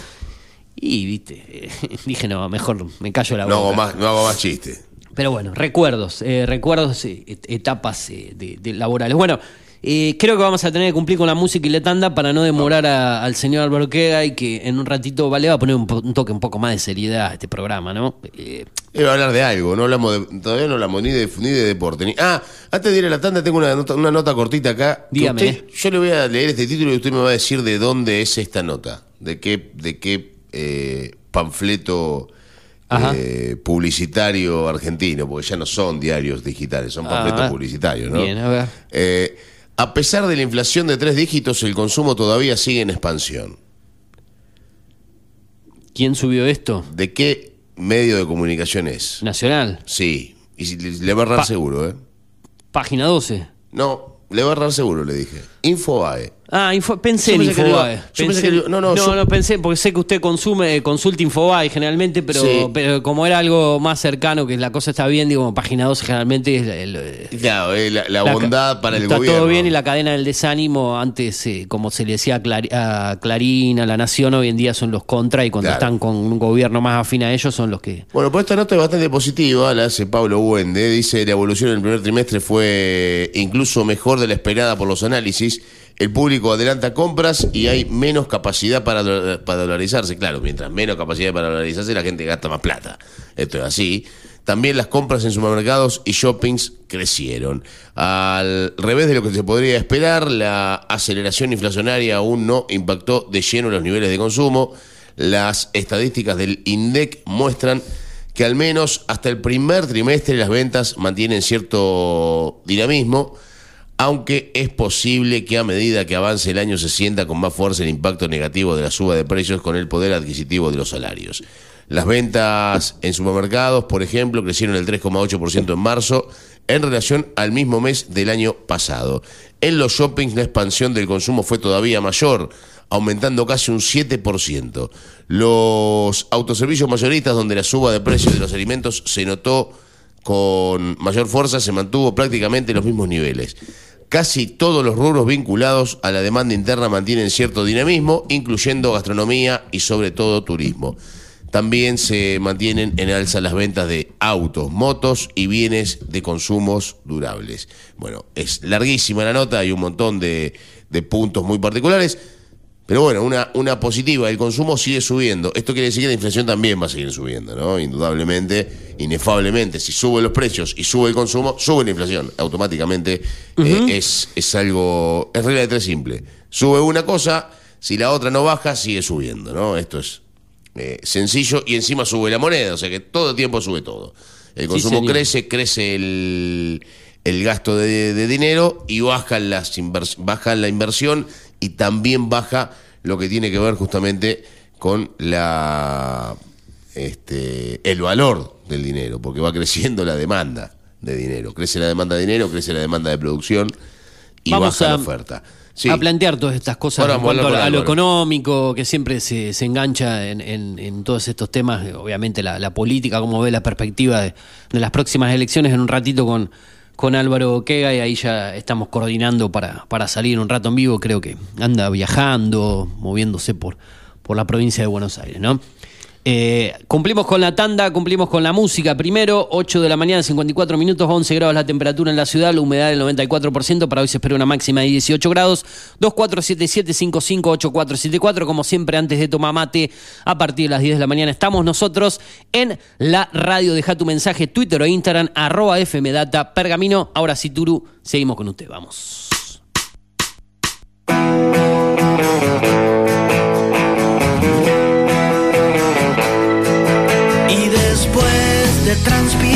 Y, viste, [LAUGHS] dije, no, mejor me callo la boca. No hago más, no hago más chiste. Pero bueno, recuerdos, eh, recuerdos, eh, etapas eh, de, laborales. Bueno, eh, creo que vamos a tener que cumplir con la música y la tanda para no demorar al señor Álvaro Quega y que en un ratito vale va a poner un, toque un poco más de seriedad a este programa, ¿no? Eh, a hablar de algo, no hablamos de, todavía no hablamos ni de, ni de deporte. ah, antes de ir a la tanda tengo una nota, una nota cortita acá. Dígame. yo le voy a leer este título y usted me va a decir de dónde es esta nota, de qué, de qué eh, panfleto eh, publicitario argentino, porque ya no son diarios digitales, son panfletos ah, publicitarios, ¿no? Bien, a ver. Eh, a pesar de la inflación de tres dígitos, el consumo todavía sigue en expansión. ¿Quién subió esto? ¿De qué medio de comunicación es? Nacional. Sí, y le va a errar seguro, ¿eh? Página 12. No, le va a errar seguro, le dije. Infobae. Ah, pensé en Infobae. no, no, no, pensé, porque sé que usted consume, consulta Infobae generalmente, pero, pero como era algo más cercano, que la cosa está bien, digo, página 12 generalmente es el, claro, la, bondad para el gobierno. Está todo bien y la cadena del desánimo, antes, eh, como se le decía a, Clarín, a La Nación, hoy en día son los contra y cuando están con un gobierno más afín a ellos son los que... Bueno, pues esta nota es bastante positiva, la hace Pablo Buende, dice la evolución en el primer trimestre fue incluso mejor de la esperada por los análisis el público adelanta compras y hay menos capacidad para, para dolarizarse. Claro, mientras menos capacidad para dolarizarse, la gente gasta más plata. Esto es así. También las compras en supermercados y shoppings crecieron. Al revés de lo que se podría esperar, la aceleración inflacionaria aún no impactó de lleno los niveles de consumo. Las estadísticas del INDEC muestran que al menos hasta el primer trimestre las ventas mantienen cierto dinamismo aunque es posible que a medida que avance el año se sienta con más fuerza el impacto negativo de la suba de precios con el poder adquisitivo de los salarios. Las ventas en supermercados, por ejemplo, crecieron el 3,8% en marzo en relación al mismo mes del año pasado. En los shoppings la expansión del consumo fue todavía mayor, aumentando casi un 7%. Los autoservicios mayoristas, donde la suba de precios de los alimentos se notó con mayor fuerza, se mantuvo prácticamente en los mismos niveles. Casi todos los rubros vinculados a la demanda interna mantienen cierto dinamismo, incluyendo gastronomía y sobre todo turismo. También se mantienen en alza las ventas de autos, motos y bienes de consumos durables. Bueno, es larguísima la nota, hay un montón de, de puntos muy particulares. Pero bueno, una, una positiva, el consumo sigue subiendo. Esto quiere decir que la inflación también va a seguir subiendo, ¿no? Indudablemente, inefablemente, si suben los precios y sube el consumo, sube la inflación. Automáticamente eh, es, es algo, es regla de tres simple. Sube una cosa, si la otra no baja, sigue subiendo, ¿no? Esto es eh, sencillo y encima sube la moneda, o sea que todo el tiempo sube todo. El consumo crece, crece el, el gasto de, dinero y baja, las baja la inversión y también baja lo que tiene que ver justamente con la este, el valor del dinero, porque va creciendo la demanda de dinero. Crece la demanda de dinero, crece la demanda de producción y baja la oferta. A plantear todas estas cosas en cuanto a, lo económico, que siempre se, engancha en, todos estos temas, obviamente la, política, cómo ve la perspectiva de, las próximas elecciones en un ratito con, con Álvaro Quega y ahí ya estamos coordinando para, para salir un rato en vivo, creo que anda viajando, moviéndose por, por la provincia de Buenos Aires, ¿no? Eh, cumplimos con la tanda, cumplimos con la música. Primero, 8 de la mañana, 54 minutos, 11 grados la temperatura en la ciudad, la humedad del 94%. Para hoy se espera una máxima de 18 grados. 2477-558474. Como siempre, antes de tomar mate, a partir de las 10 de la mañana, estamos nosotros en la radio. Deja tu mensaje, Twitter o Instagram, arroba FMData Pergamino. Ahora sí, Turu, seguimos con usted. Vamos. Transpirar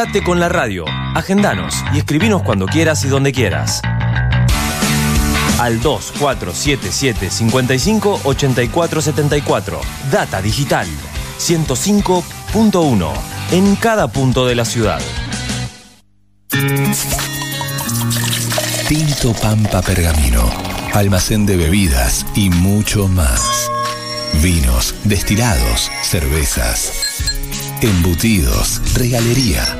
Conectate con la radio, agendanos y escribinos cuando quieras y donde quieras. Al 2477 55 Data Digital 105.1 en cada punto de la ciudad. Tinto Pampa Pergamino, almacén de bebidas y mucho más. Vinos, destilados, cervezas Embutidos, regalería.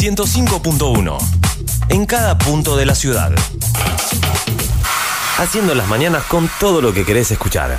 105.1 en cada punto de la ciudad. Haciendo las mañanas con todo lo que querés escuchar.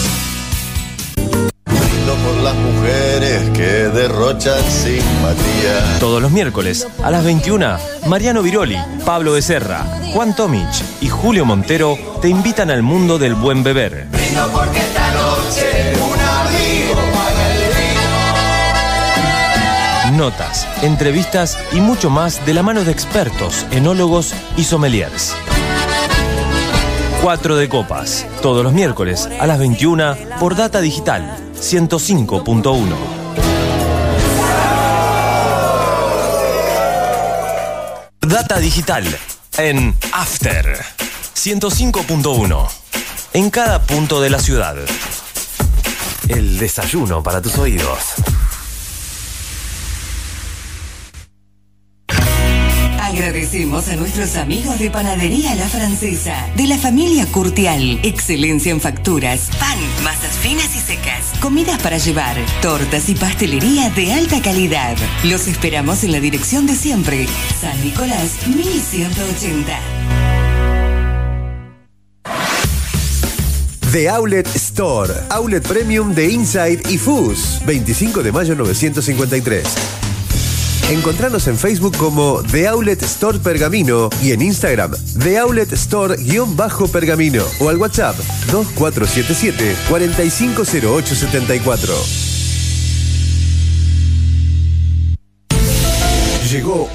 que derrochan simpatía. Todos los miércoles a las 21, Mariano Viroli, Pablo Becerra, Juan Tomich y Julio Montero te invitan al mundo del buen beber. porque esta noche un amigo Notas, entrevistas y mucho más de la mano de expertos, enólogos y sommeliers. 4 de copas, todos los miércoles a las 21 por Data Digital 105.1. Data digital en After 105.1. En cada punto de la ciudad. El desayuno para tus oídos. Agradecemos a nuestros amigos de Panadería La Francesa, de la familia Curtial. Excelencia en facturas, pan, masas finas y secas, comidas para llevar, tortas y pastelería de alta calidad. Los esperamos en la dirección de siempre, San Nicolás 1180. The Outlet Store, Outlet Premium de Inside y Fus, 25 de mayo 953. Encontranos en Facebook como The Outlet Store Pergamino y en Instagram The Outlet Store-Pergamino o al WhatsApp 2477 450874.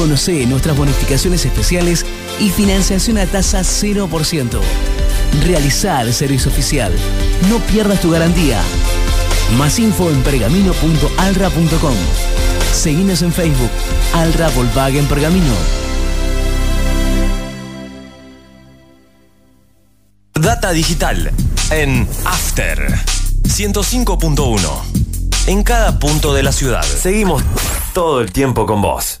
Conoce nuestras bonificaciones especiales y financiación a tasa 0%. Realizar el servicio oficial. No pierdas tu garantía. Más info en pergamino.alra.com. Seguinos en Facebook. Alra Volkswagen Pergamino. Data digital en After 105.1. En cada punto de la ciudad. Seguimos todo el tiempo con vos.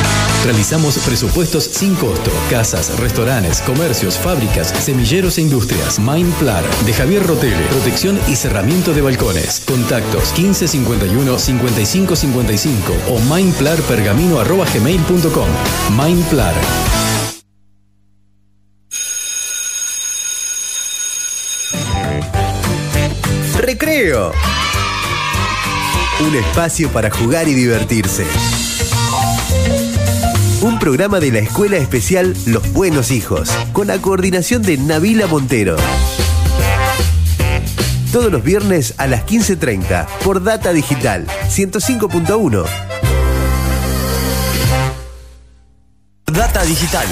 Realizamos presupuestos sin costo. Casas, restaurantes, comercios, fábricas, semilleros e industrias. Mindplar de Javier Rotele. Protección y cerramiento de balcones. Contactos 1551 5555 o mindplarpergamino.gmail.com. Mindplar. Recreo. Un espacio para jugar y divertirse. Un programa de la Escuela Especial Los Buenos Hijos, con la coordinación de Navila Montero. Todos los viernes a las 15.30 por Data Digital 105.1. Data digital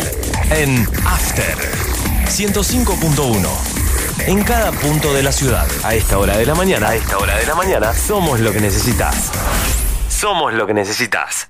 en After 105.1. En cada punto de la ciudad. A esta hora de la mañana. A esta hora de la mañana. Somos lo que necesitas. Somos lo que necesitas.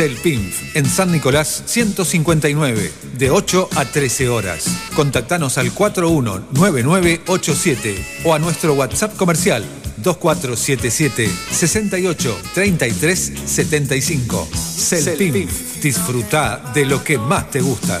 Celpinf, en San Nicolás 159, de 8 a 13 horas. Contactanos al 419987 o a nuestro WhatsApp comercial 2477 68 33 75. Celpinf, disfruta de lo que más te gusta.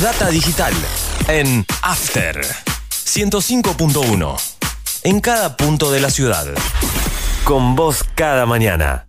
Data digital en After 105.1. En cada punto de la ciudad. Con vos cada mañana.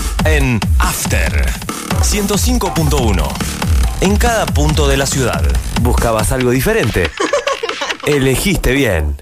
en After 105.1. En cada punto de la ciudad. ¿Buscabas algo diferente? [LAUGHS] Elegiste bien.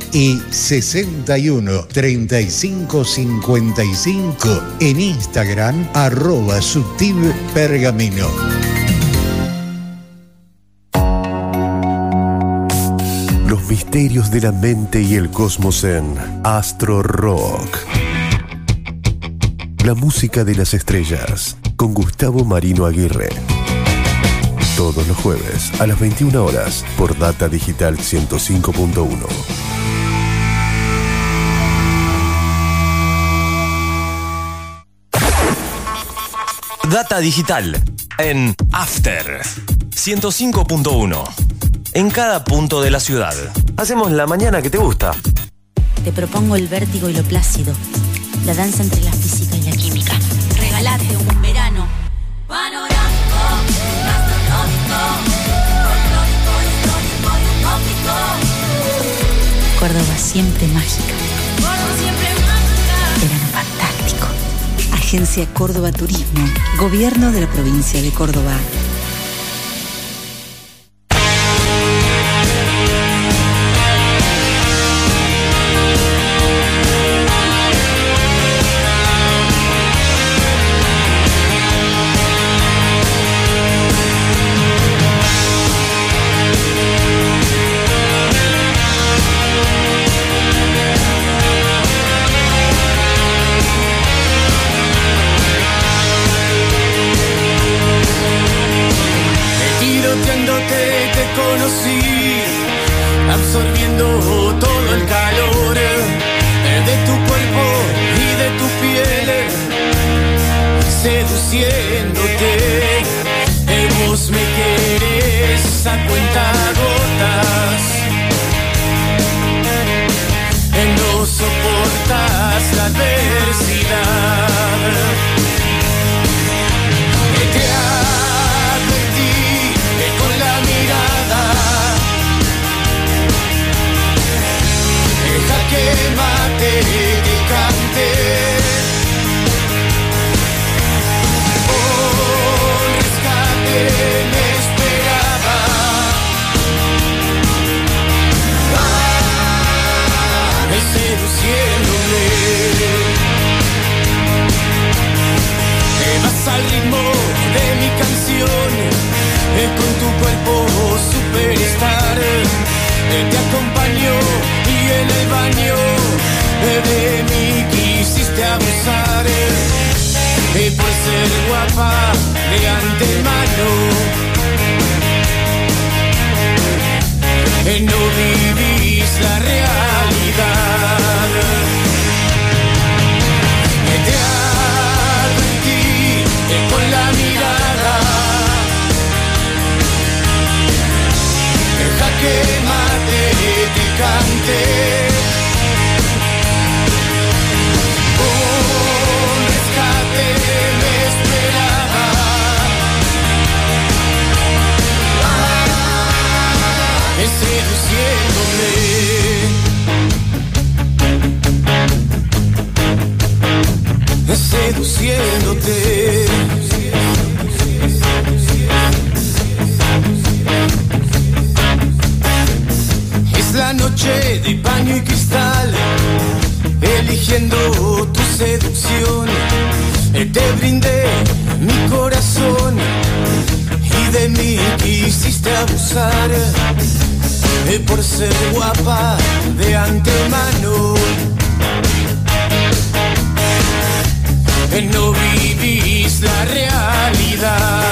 y 61 35 55 en Instagram arroba pergamino. Los misterios de la mente y el cosmos en Astro Rock. La música de las estrellas con Gustavo Marino Aguirre. Todos los jueves a las 21 horas por Data Digital 105.1. Data digital en After 105.1. En cada punto de la ciudad. Hacemos la mañana que te gusta. Te propongo el vértigo y lo plácido, la danza entre la física y la química. Regalate un verano panorámico, y. Córdoba siempre mágica. Agencia Córdoba Turismo, Gobierno de la provincia de Córdoba. Te acompañó y en el baño de mí quisiste abusar. eh, por ser guapa de antemano. Seduciéndote. Es la noche de paño y cristal, eligiendo tu seducción. Eh, Te brindé mi corazón y de mí quisiste abusar. Eh, Por ser guapa de antemano. No vivís la realidad.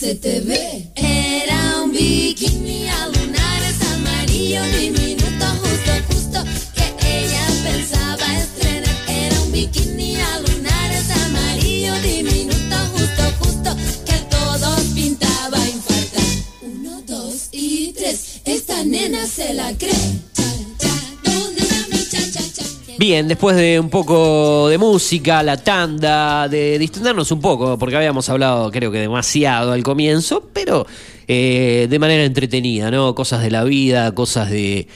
C'était vrai Bien, después de un poco de música, la tanda, de distendernos un poco, porque habíamos hablado creo que demasiado al comienzo, pero eh, de manera entretenida, ¿no? Cosas de la vida, cosas de,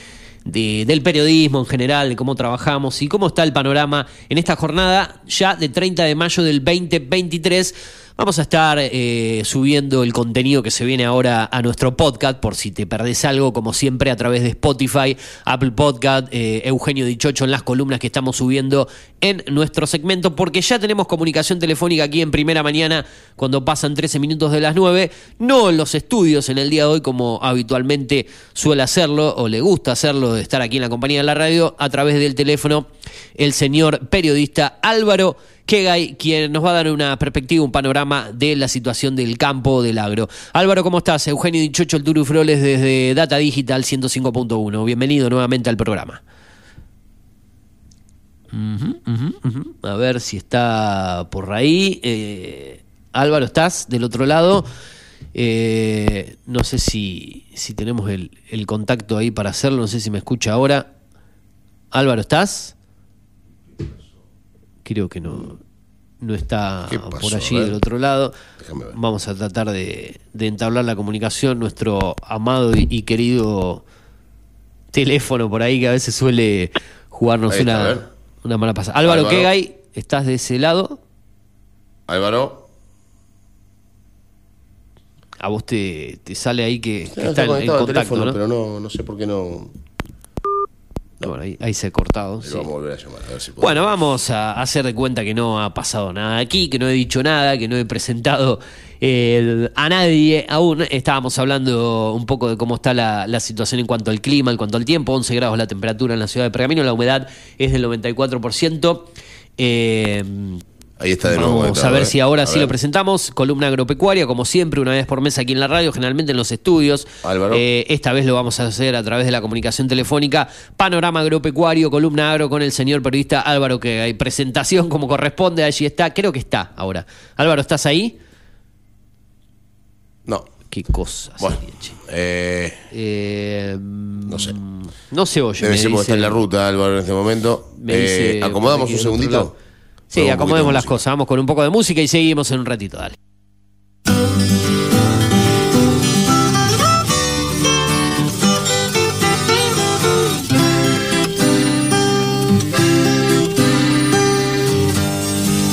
de- del periodismo en general, de cómo trabajamos y cómo está el panorama en esta jornada ya de 30 de mayo del 2023 Vamos a estar eh, subiendo el contenido que se viene ahora a nuestro podcast, por si te perdés algo, como siempre, a través de Spotify, Apple Podcast, eh, Eugenio Dichocho en las columnas que estamos subiendo en nuestro segmento, porque ya tenemos comunicación telefónica aquí en primera mañana cuando pasan 13 minutos de las 9, no en los estudios en el día de hoy como habitualmente suele hacerlo o le gusta hacerlo de estar aquí en la compañía de la radio, a través del teléfono el señor periodista Álvaro Kegay, quien nos va a dar una perspectiva, un panorama de la situación del campo del agro. Álvaro, ¿cómo estás? Eugenio Dichocho, el Turu Froles desde Data Digital 105.1. Bienvenido nuevamente al programa. A ver si está por ahí. Eh, Álvaro, ¿estás del otro lado? Eh, no sé si, si tenemos el, el contacto ahí para hacerlo, no sé si me escucha ahora. Álvaro, ¿estás? Creo que no, no está por allí del otro lado. Déjame ver. Vamos a tratar de, de entablar la comunicación. Nuestro amado y, y querido teléfono por ahí que a veces suele jugarnos está, una, una mala pasada. Álvaro, Álvaro. Kegay, ¿estás de ese lado? Álvaro. A vos te, te sale ahí que, está está en, contacto, teléfono, ¿no? pero no, no sé por qué no. No, bueno, ahí, ahí se ha cortado. Lo sí. vamos a volver a llamar. A ver si podemos. Bueno, vamos a hacer de cuenta que no ha pasado nada aquí, que no he dicho nada, que no he presentado eh, a nadie aún. Estábamos hablando un poco de cómo está la, la situación en cuanto al clima, en cuanto al tiempo. 11 grados la temperatura en la ciudad de Pergamino, la humedad es del 94%. Eh, Ahí está de nuevo. Vamos a ver ¿eh? si ahora A sí ver. lo presentamos. Columna agropecuaria, como siempre, una vez por mes aquí en la radio, generalmente en los estudios. Álvaro. Eh, esta vez lo vamos a hacer a través de la comunicación telefónica. Panorama agropecuario, columna agro con el señor periodista Álvaro, que hay presentación como corresponde. Allí está, creo que está ahora. Álvaro, ¿estás ahí? No. Qué cosa. Bueno, eh, Eh, no sé. no se oye. Debe me ser porque está en la ruta, Álvaro, en este momento. me Eh, dice por acomodamos un segundito. Sí, acomodemos las cosas. Vamos con un poco de música y seguimos en un ratito. Dale.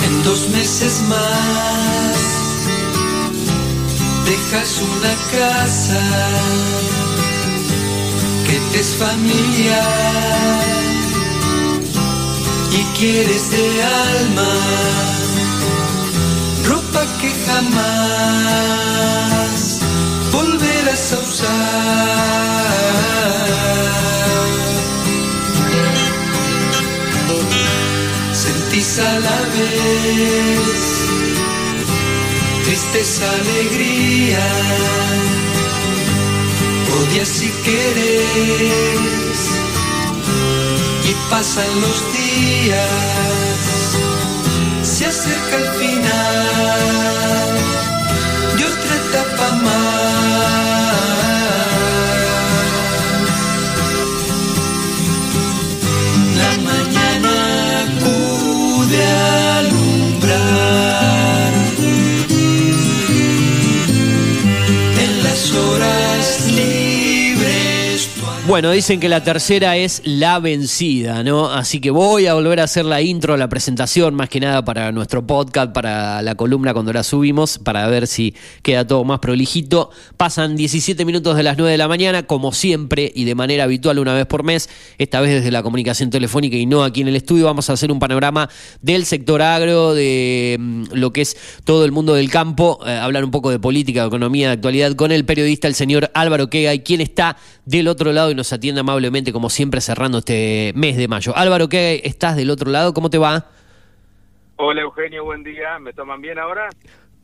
En dos meses más dejas una casa que te es familiar y quieres de alma ropa que jamás volverás a usar. Sentís a la vez tristeza, alegría, odias y querés, pasan los días, se acerca el final de otra etapa más. Bueno, dicen que la tercera es la vencida, ¿no? Así que voy a volver a hacer la intro, la presentación, más que nada para nuestro podcast, para la columna cuando la subimos, para ver si queda todo más prolijito. Pasan 17 minutos de las 9 de la mañana, como siempre y de manera habitual una vez por mes, esta vez desde la comunicación telefónica y no aquí en el estudio, vamos a hacer un panorama del sector agro, de mm, lo que es todo el mundo del campo, eh, hablar un poco de política, de economía, de actualidad con el periodista, el señor Álvaro Quegay, quien está del otro lado y nos atiende amablemente, como siempre, cerrando este mes de mayo. Álvaro Quegay, estás del otro lado, ¿cómo te va? Hola Eugenio, buen día. ¿Me toman bien ahora?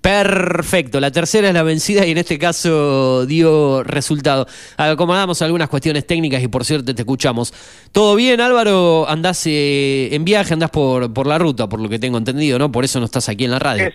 Perfecto, la tercera es la vencida y en este caso dio resultado. Acomodamos algunas cuestiones técnicas y por cierto te escuchamos. ¿Todo bien Álvaro? ¿Andás eh, en viaje? ¿Andás por, por la ruta, por lo que tengo entendido, no? Por eso no estás aquí en la radio. Es-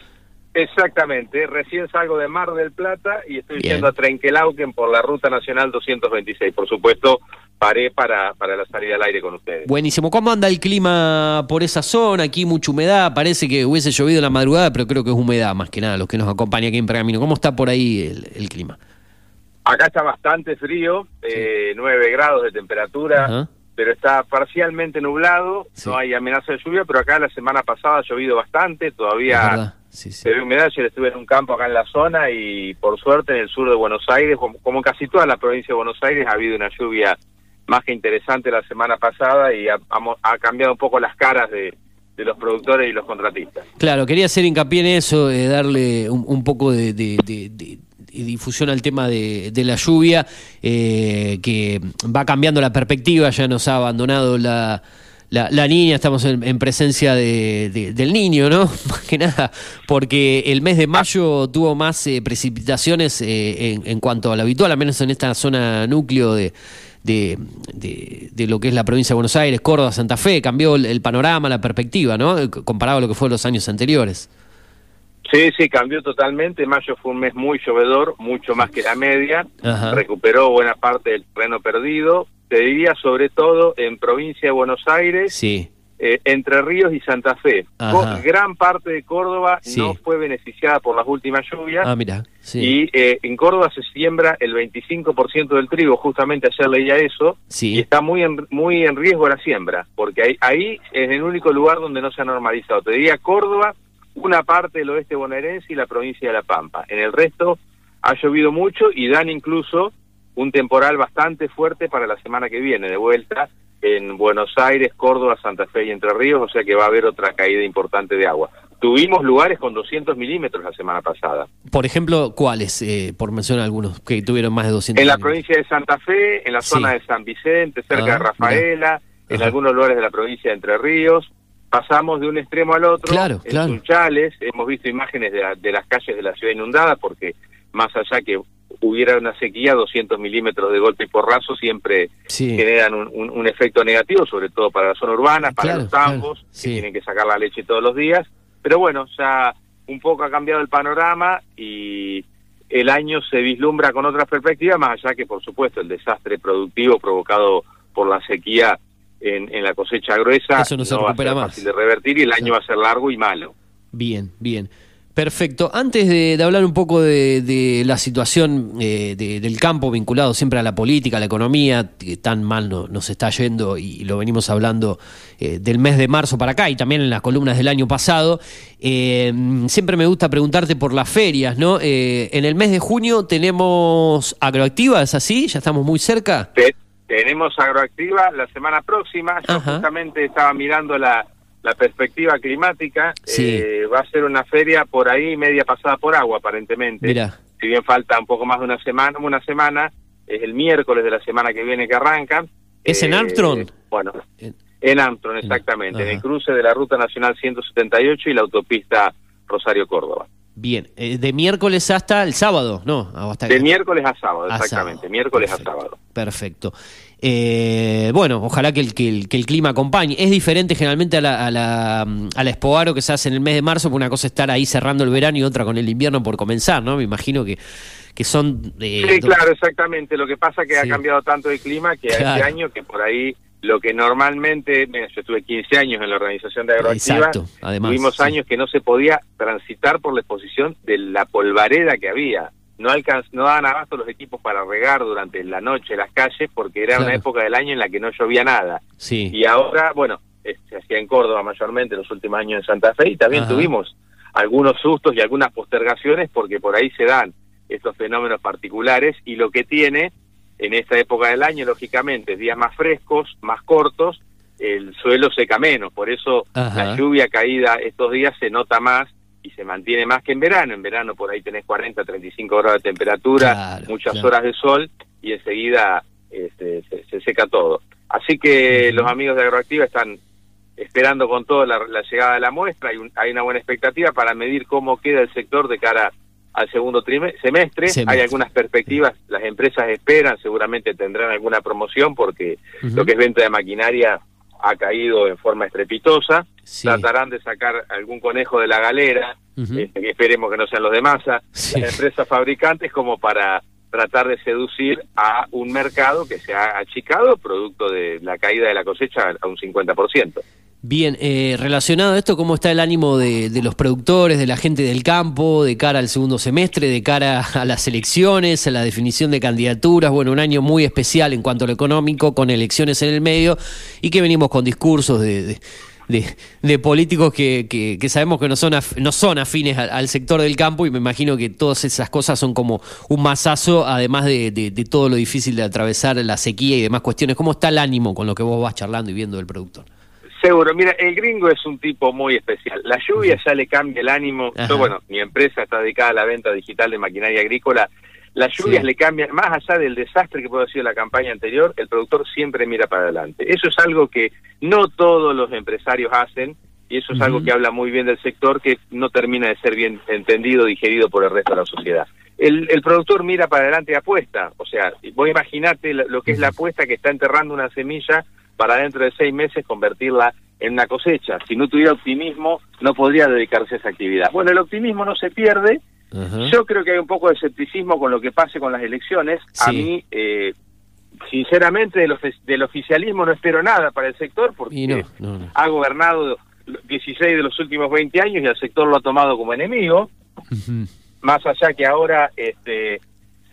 exactamente. Recién salgo de Mar del Plata y estoy Bien. yendo a Trenquelauquen por la Ruta Nacional 226. Por supuesto, paré para, para la salida al aire con ustedes. Buenísimo. ¿Cómo anda el clima por esa zona? Aquí mucha humedad. Parece que hubiese llovido en la madrugada, pero creo que es humedad más que nada, los que nos acompañan aquí en Pergamino. ¿Cómo está por ahí el, el clima? Acá está bastante frío, eh, 9 grados de temperatura, pero está parcialmente nublado, no hay amenaza de lluvia, pero acá la semana pasada ha llovido bastante, todavía sí, sí. se ve humedad. Ayer estuve en un campo acá en la zona y por suerte en el sur de Buenos Aires, como, como en casi toda la provincia de Buenos Aires, ha habido una lluvia más que interesante la semana pasada y ha, cambiado un poco las caras de, de los productores y los contratistas. Claro, quería hacer hincapié en eso, eh, darle un, un poco de, de- de- de- de difusión al tema de, de la lluvia, eh, que va cambiando la perspectiva, ya nos ha abandonado la, la, la niña, estamos en, en presencia de- de- del niño, ¿no? [LAUGHS] Más que nada, porque el mes de mayo tuvo más eh, precipitaciones eh, en, en cuanto a lo habitual, al menos en esta zona núcleo de, de, de- lo que es la provincia de Buenos Aires, Córdoba, Santa Fe, cambió el, el panorama, la perspectiva, ¿no? Eh, Comparado a lo que fue los años anteriores. Sí, sí, cambió totalmente. Mayo fue un mes muy llovedor, mucho más que la media. Ajá. Recuperó buena parte del terreno perdido. Te diría sobre todo en provincia de Buenos Aires, Sí. eh, Entre Ríos y Santa Fe. Ajá. Gran parte de Córdoba Sí. no fue beneficiada por las últimas lluvias. Ah, mira. Sí. Y eh, en Córdoba se siembra el 25% del trigo, justamente ayer leía eso, Sí. y está muy en, muy en riesgo la siembra, porque ahí, ahí es el único lugar donde no se ha normalizado. Te diría Córdoba, una parte del oeste bonaerense y la provincia de La Pampa. En el resto ha llovido mucho y dan incluso un temporal bastante fuerte para la semana que viene, de vuelta en Buenos Aires, Córdoba, Santa Fe y Entre Ríos, o sea que va a haber otra caída importante de agua. Tuvimos lugares con 200 milímetros la semana pasada. Por ejemplo, ¿cuáles? Eh, por mencionar algunos que tuvieron más de 200. En la milímetros. provincia de Santa Fe, en la Sí. zona de San Vicente, cerca Ah, de Rafaela, en algunos lugares de la provincia de Entre Ríos. Pasamos de un extremo al otro. Claro, en claro. Sunchales, hemos visto imágenes de, la- de las calles de la ciudad inundada, porque más allá que hubiera una sequía, 200 milímetros de golpe y porrazo siempre Sí. generan un, un- un efecto negativo, sobre todo para la zona urbana, para Claro, los tambos, claro, que tienen que sacar la leche todos los días. Pero bueno, ya un poco ha cambiado el panorama y el año se vislumbra con otra perspectiva, más allá que, por supuesto, el desastre productivo provocado por la sequía en, en la cosecha gruesa Eso no se va a recupera ser más. fácil de revertir y el año va a ser largo y malo. Bien, bien. Perfecto. Antes de, de hablar un poco de, de la situación eh, de- del campo vinculado siempre a la política, a la economía, que tan mal no- nos está yendo y lo venimos hablando eh, del mes de marzo para acá y también en las columnas del año pasado, eh, siempre me gusta preguntarte por las ferias, ¿no? Eh, en el mes de junio tenemos agroactiva, ¿es así? ¿Ya estamos muy cerca? Te- tenemos agroactiva la semana próxima. Yo Ajá. justamente estaba mirando la, la perspectiva climática. Sí. Eh, va a ser una feria por ahí media pasada por agua, aparentemente. Mira. Si bien falta un poco más de una semana, una semana, es el miércoles de la semana que viene que arranca. ¿Es en Eh, Armstrong? Bueno, en Armstrong, exactamente, en el cruce de la Ruta Nacional 178 y la autopista Rosario-Córdoba. Bien, eh, de miércoles hasta el sábado, ¿no? Ah, hasta- De miércoles a sábado, A exactamente, sábado, miércoles a sábado. Perfecto. Eh, bueno, ojalá que el, que, el, que el clima acompañe. Es diferente generalmente a la, a, la, mm, a la que se hace en el mes de marzo, porque una cosa es estar ahí cerrando el verano y otra con el invierno por comenzar, ¿no? Me imagino que, que son... eh, Sí, claro, exactamente. Lo que pasa es que Sí. ha cambiado tanto el clima que Claro. este año que por ahí lo que normalmente, mira, yo estuve 15 años en la organización de Agroactiva, Exacto, además, tuvimos sí. años que no se podía transitar por la exposición de la polvareda que había. No alcanz no daban abasto los equipos para regar durante la noche las calles porque era una época del año en la que no llovía nada. Sí. Y ahora, bueno, eh, se hacía en Córdoba mayormente en los últimos años en Santa Fe y también Ajá. tuvimos algunos sustos y algunas postergaciones porque por ahí se dan estos fenómenos particulares y lo que tiene en esta época del año, lógicamente, días más frescos, más cortos, el suelo seca menos, por eso Ajá. la lluvia caída estos días se nota más y se mantiene más que en verano. En verano por ahí tenés 40, 35 grados de temperatura, Claro, muchas claro. horas de sol y enseguida este, se, se seca todo. Así que los amigos de Agroactiva están esperando con todo la, la llegada de la muestra, hay, un- hay una buena expectativa para medir cómo queda el sector de cara al segundo trime- semestre. Semestre. Hay algunas perspectivas, las empresas esperan, seguramente tendrán alguna promoción porque lo que es venta de maquinaria ha caído en forma estrepitosa. Sí. Tratarán de sacar algún conejo de la galera, este, que esperemos que no sean los de masa, Sí. las empresas fabricantes como para tratar de seducir a un mercado que se ha achicado producto de la caída de la cosecha a un 50%. Bien, eh, relacionado a esto, ¿cómo está el ánimo de, de los productores, de la gente del campo, de cara al segundo semestre, de cara a las elecciones, a la definición de candidaturas? Bueno, un año muy especial en cuanto a lo económico, con elecciones en el medio y que venimos con discursos de, de- de, de políticos que, que, que sabemos que no son, af- no son afines al, al sector del campo y me imagino que todas esas cosas son como un masazo, además de, de- de todo lo difícil de atravesar la sequía y demás cuestiones. ¿Cómo está el ánimo con lo que vos vas charlando y viendo del productor? Seguro, mira, el gringo es un tipo muy especial. La lluvia ya le cambia el ánimo. Ajá. Yo, bueno, mi empresa está dedicada a la venta digital de maquinaria agrícola. Las lluvias Sí. le cambian, más allá del desastre que puede haber sido la campaña anterior, el productor siempre mira para adelante. Eso es algo que no todos los empresarios hacen y eso es algo que habla muy bien del sector que no termina de ser bien entendido, digerido por el resto de la sociedad. El, el productor mira para adelante y apuesta. O sea, vos imaginate lo que es la apuesta que está enterrando una semilla para dentro de seis meses convertirla en una cosecha. Si no tuviera optimismo, no podría dedicarse a esa actividad. Bueno, el optimismo no se pierde. Yo creo que hay un poco de escepticismo con lo que pase con las elecciones. A mí, eh, sinceramente, del, ofi- del oficialismo no espero nada para el sector porque Y no, no, no. ha gobernado 16 de los últimos 20 años y el sector lo ha tomado como enemigo más allá que ahora este,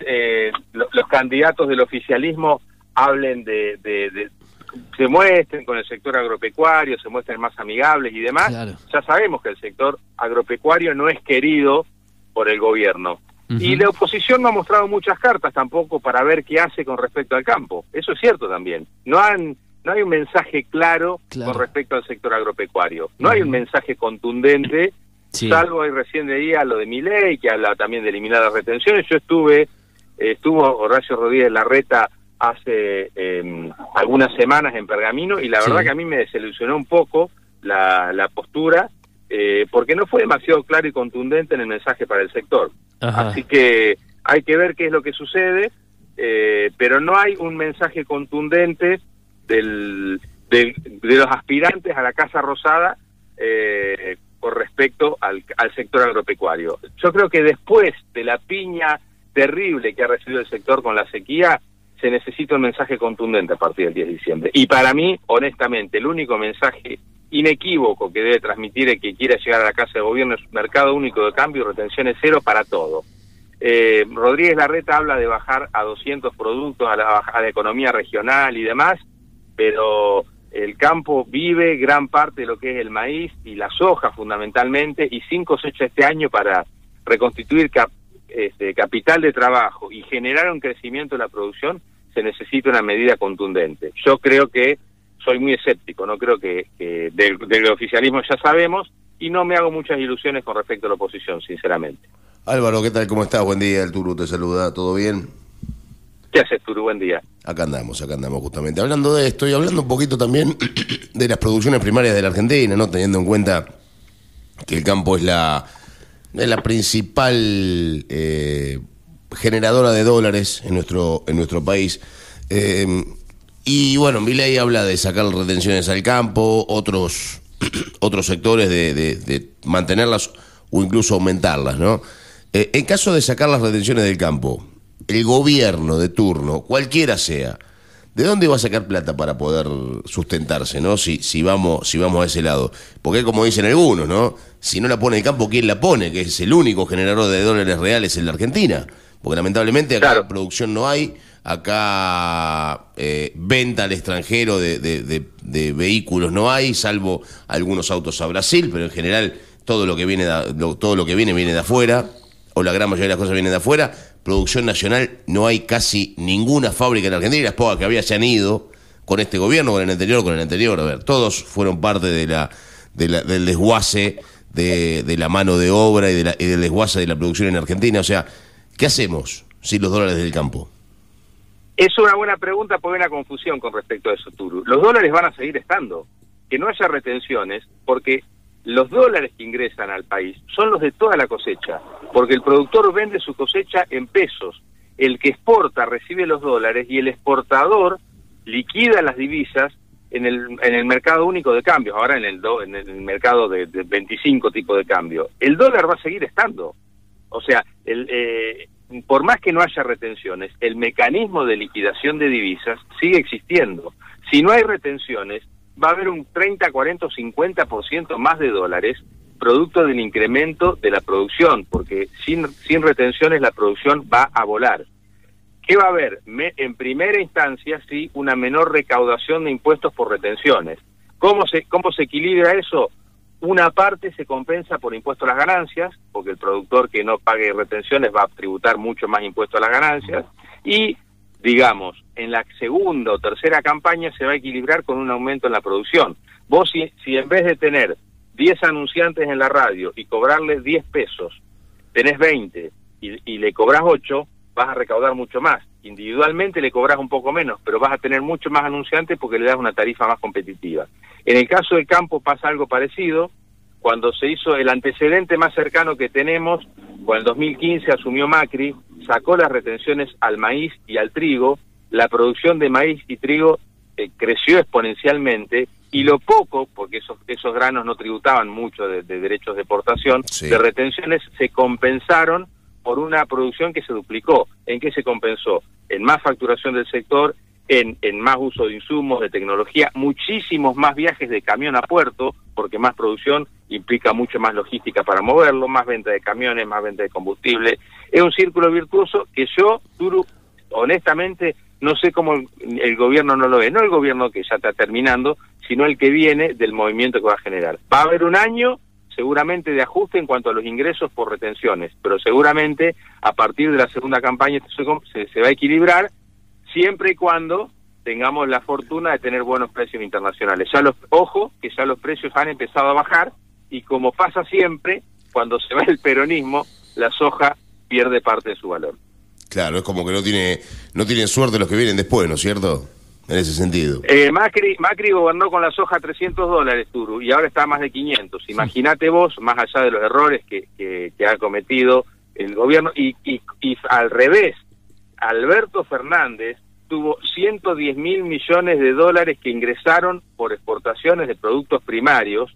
eh, lo- los candidatos del oficialismo hablen de, de- de- se muestren con el sector agropecuario, se muestren más amigables y demás, Claro. ya sabemos que el sector agropecuario no es querido por el gobierno. Y la oposición no ha mostrado muchas cartas tampoco para ver qué hace con respecto al campo. Eso es cierto también. No han no hay un mensaje claro, Claro. con respecto al sector agropecuario. No hay un mensaje contundente Sí. Salvo hoy recién leía lo de mi ley, que habla también de eliminar las retenciones. Yo estuve, eh, estuvo Horacio Rodríguez Larreta hace eh, algunas semanas en Pergamino y la Sí. verdad que a mí me desilusionó un poco la, la postura eh, porque no fue demasiado claro y contundente en el mensaje para el sector. Ajá. Así que hay que ver qué es lo que sucede, eh, pero no hay un mensaje contundente del, del- de los aspirantes a la Casa Rosada eh, con respecto al, al sector agropecuario. Yo creo que después de la piña terrible que ha recibido el sector con la sequía, se necesita un mensaje contundente a partir del 10 de diciembre. Y para mí, honestamente, el único mensaje inequívoco que debe transmitir el que quiera llegar a la Casa de Gobierno es mercado único de cambio y retenciones cero para todo. Eh, Rodríguez Larreta habla de bajar a 200 productos a la, a la economía regional y demás, pero el campo vive gran parte de lo que es el maíz y la soja fundamentalmente y sin cosecha este año para reconstituir este, capital de trabajo y generar un crecimiento de la producción se necesita una medida contundente. Yo creo que soy muy escéptico, no creo que, que del, del oficialismo ya sabemos y no me hago muchas ilusiones con respecto a la oposición, sinceramente. Álvaro, ¿qué tal? ¿Cómo estás? Buen día, el Turu te saluda, ¿todo bien? ¿Qué haces, Turu? Buen día. Acá andamos, acá andamos justamente. Hablando de esto y hablando un poquito también [CLEARS THROAT] de las producciones primarias de la Argentina, ¿no? Teniendo en cuenta que el campo es la, es la principal eh, generadora de dólares en nuestro, en nuestro país. Eh, y bueno, Milei habla de sacar retenciones al campo, otros, [CLEARS THROAT] otros sectores de, de- de mantenerlas o incluso aumentarlas, ¿no? Eh, en caso de sacar las retenciones del campo, el gobierno de turno, cualquiera sea, ¿de dónde va a sacar plata para poder sustentarse, no? Si, si vamos, si vamos a ese lado. Porque como dicen algunos, ¿no? Si no la pone el campo, ¿quién la pone? Que es el único generador de dólares reales en la Argentina. Porque lamentablemente acá producción no hay, acá eh, venta al extranjero de, de- vehículos no hay, salvo algunos autos a Brasil, pero en general todo lo que viene de, lo- todo lo que viene viene de afuera, o la gran mayoría de las cosas vienen de afuera. Producción nacional no hay casi ninguna fábrica en Argentina, y las pocas que había se han ido con este gobierno, con el anterior, con el anterior. A ver, todos fueron parte de la, de la- del desguace de, la mano de obra y, la- y del desguace de la producción en Argentina. O sea, ¿qué hacemos sin los dólares del campo? Es una buena pregunta porque hay una confusión con respecto a eso, Turu. Los dólares van a seguir estando. Que no haya retenciones, porque los dólares que ingresan al país son los de toda la cosecha, porque el productor vende su cosecha en pesos, el que exporta recibe los dólares y el exportador liquida las divisas en el, en el mercado único de cambios, ahora en el, do- en el mercado de, de 25 tipos de cambio. El dólar va a seguir estando. O sea, el, eh, por más que no haya retenciones, el mecanismo de liquidación de divisas sigue existiendo. Si no hay retenciones, va a haber un 30, 40 o 50% más de dólares producto del incremento de la producción, porque sin, sin retenciones la producción va a volar. ¿Qué va a haber? Me- en primera instancia, sí, una menor recaudación de impuestos por retenciones. ¿Cómo se, ¿Cómo se equilibra eso? Una parte se compensa por impuesto a las ganancias, porque el productor que no pague retenciones va a tributar mucho más impuesto a las ganancias, y digamos, en la segunda o tercera campaña se va a equilibrar con un aumento en la producción. Vos si, si en vez de tener 10 anunciantes en la radio y cobrarles 10 pesos, tenés 20 y, y le cobras 8, vas a recaudar mucho más. Individualmente le cobras un poco menos, pero vas a tener mucho más anunciantes porque le das una tarifa más competitiva. En el caso del campo pasa algo parecido. Cuando se hizo el antecedente más cercano que tenemos, cuando en 2015 asumió Macri, sacó las retenciones al maíz y al trigo, la producción de maíz y trigo eh, creció exponencialmente y lo poco, porque esos, esos granos no tributaban mucho de, de derechos de exportación, Sí. de retenciones se compensaron por una producción que se duplicó. ¿En qué se compensó? En más facturación del sector, en, más uso de insumos, de tecnología, muchísimos más viajes de camión a puerto, porque más producción implica mucho más logística para moverlo, más venta de camiones, más venta de combustible. Es un círculo virtuoso que yo, Turu, honestamente, no sé cómo el, gobierno no lo ve. No el gobierno que ya está terminando, sino el que viene del movimiento que va a generar. Va a haber un año seguramente de ajuste en cuanto a los ingresos por retenciones, pero seguramente a partir de la segunda campaña se va a equilibrar siempre y cuando tengamos la fortuna de tener buenos precios internacionales. Ya los, ojo, que ya los precios han empezado a bajar y como pasa siempre, cuando se va el peronismo, la soja pierde parte de su valor. Claro, es como que no tiene no tienen suerte los que vienen después, ¿no es cierto? En ese sentido. Eh, Macri, Macri gobernó con la soja a 300 dólares, Turu, y ahora está a más de 500. Imagínate vos, más allá de los errores que, que, que ha cometido el gobierno, y, y, y al revés, Alberto Fernández tuvo 110 mil millones de dólares que ingresaron por exportaciones de productos primarios,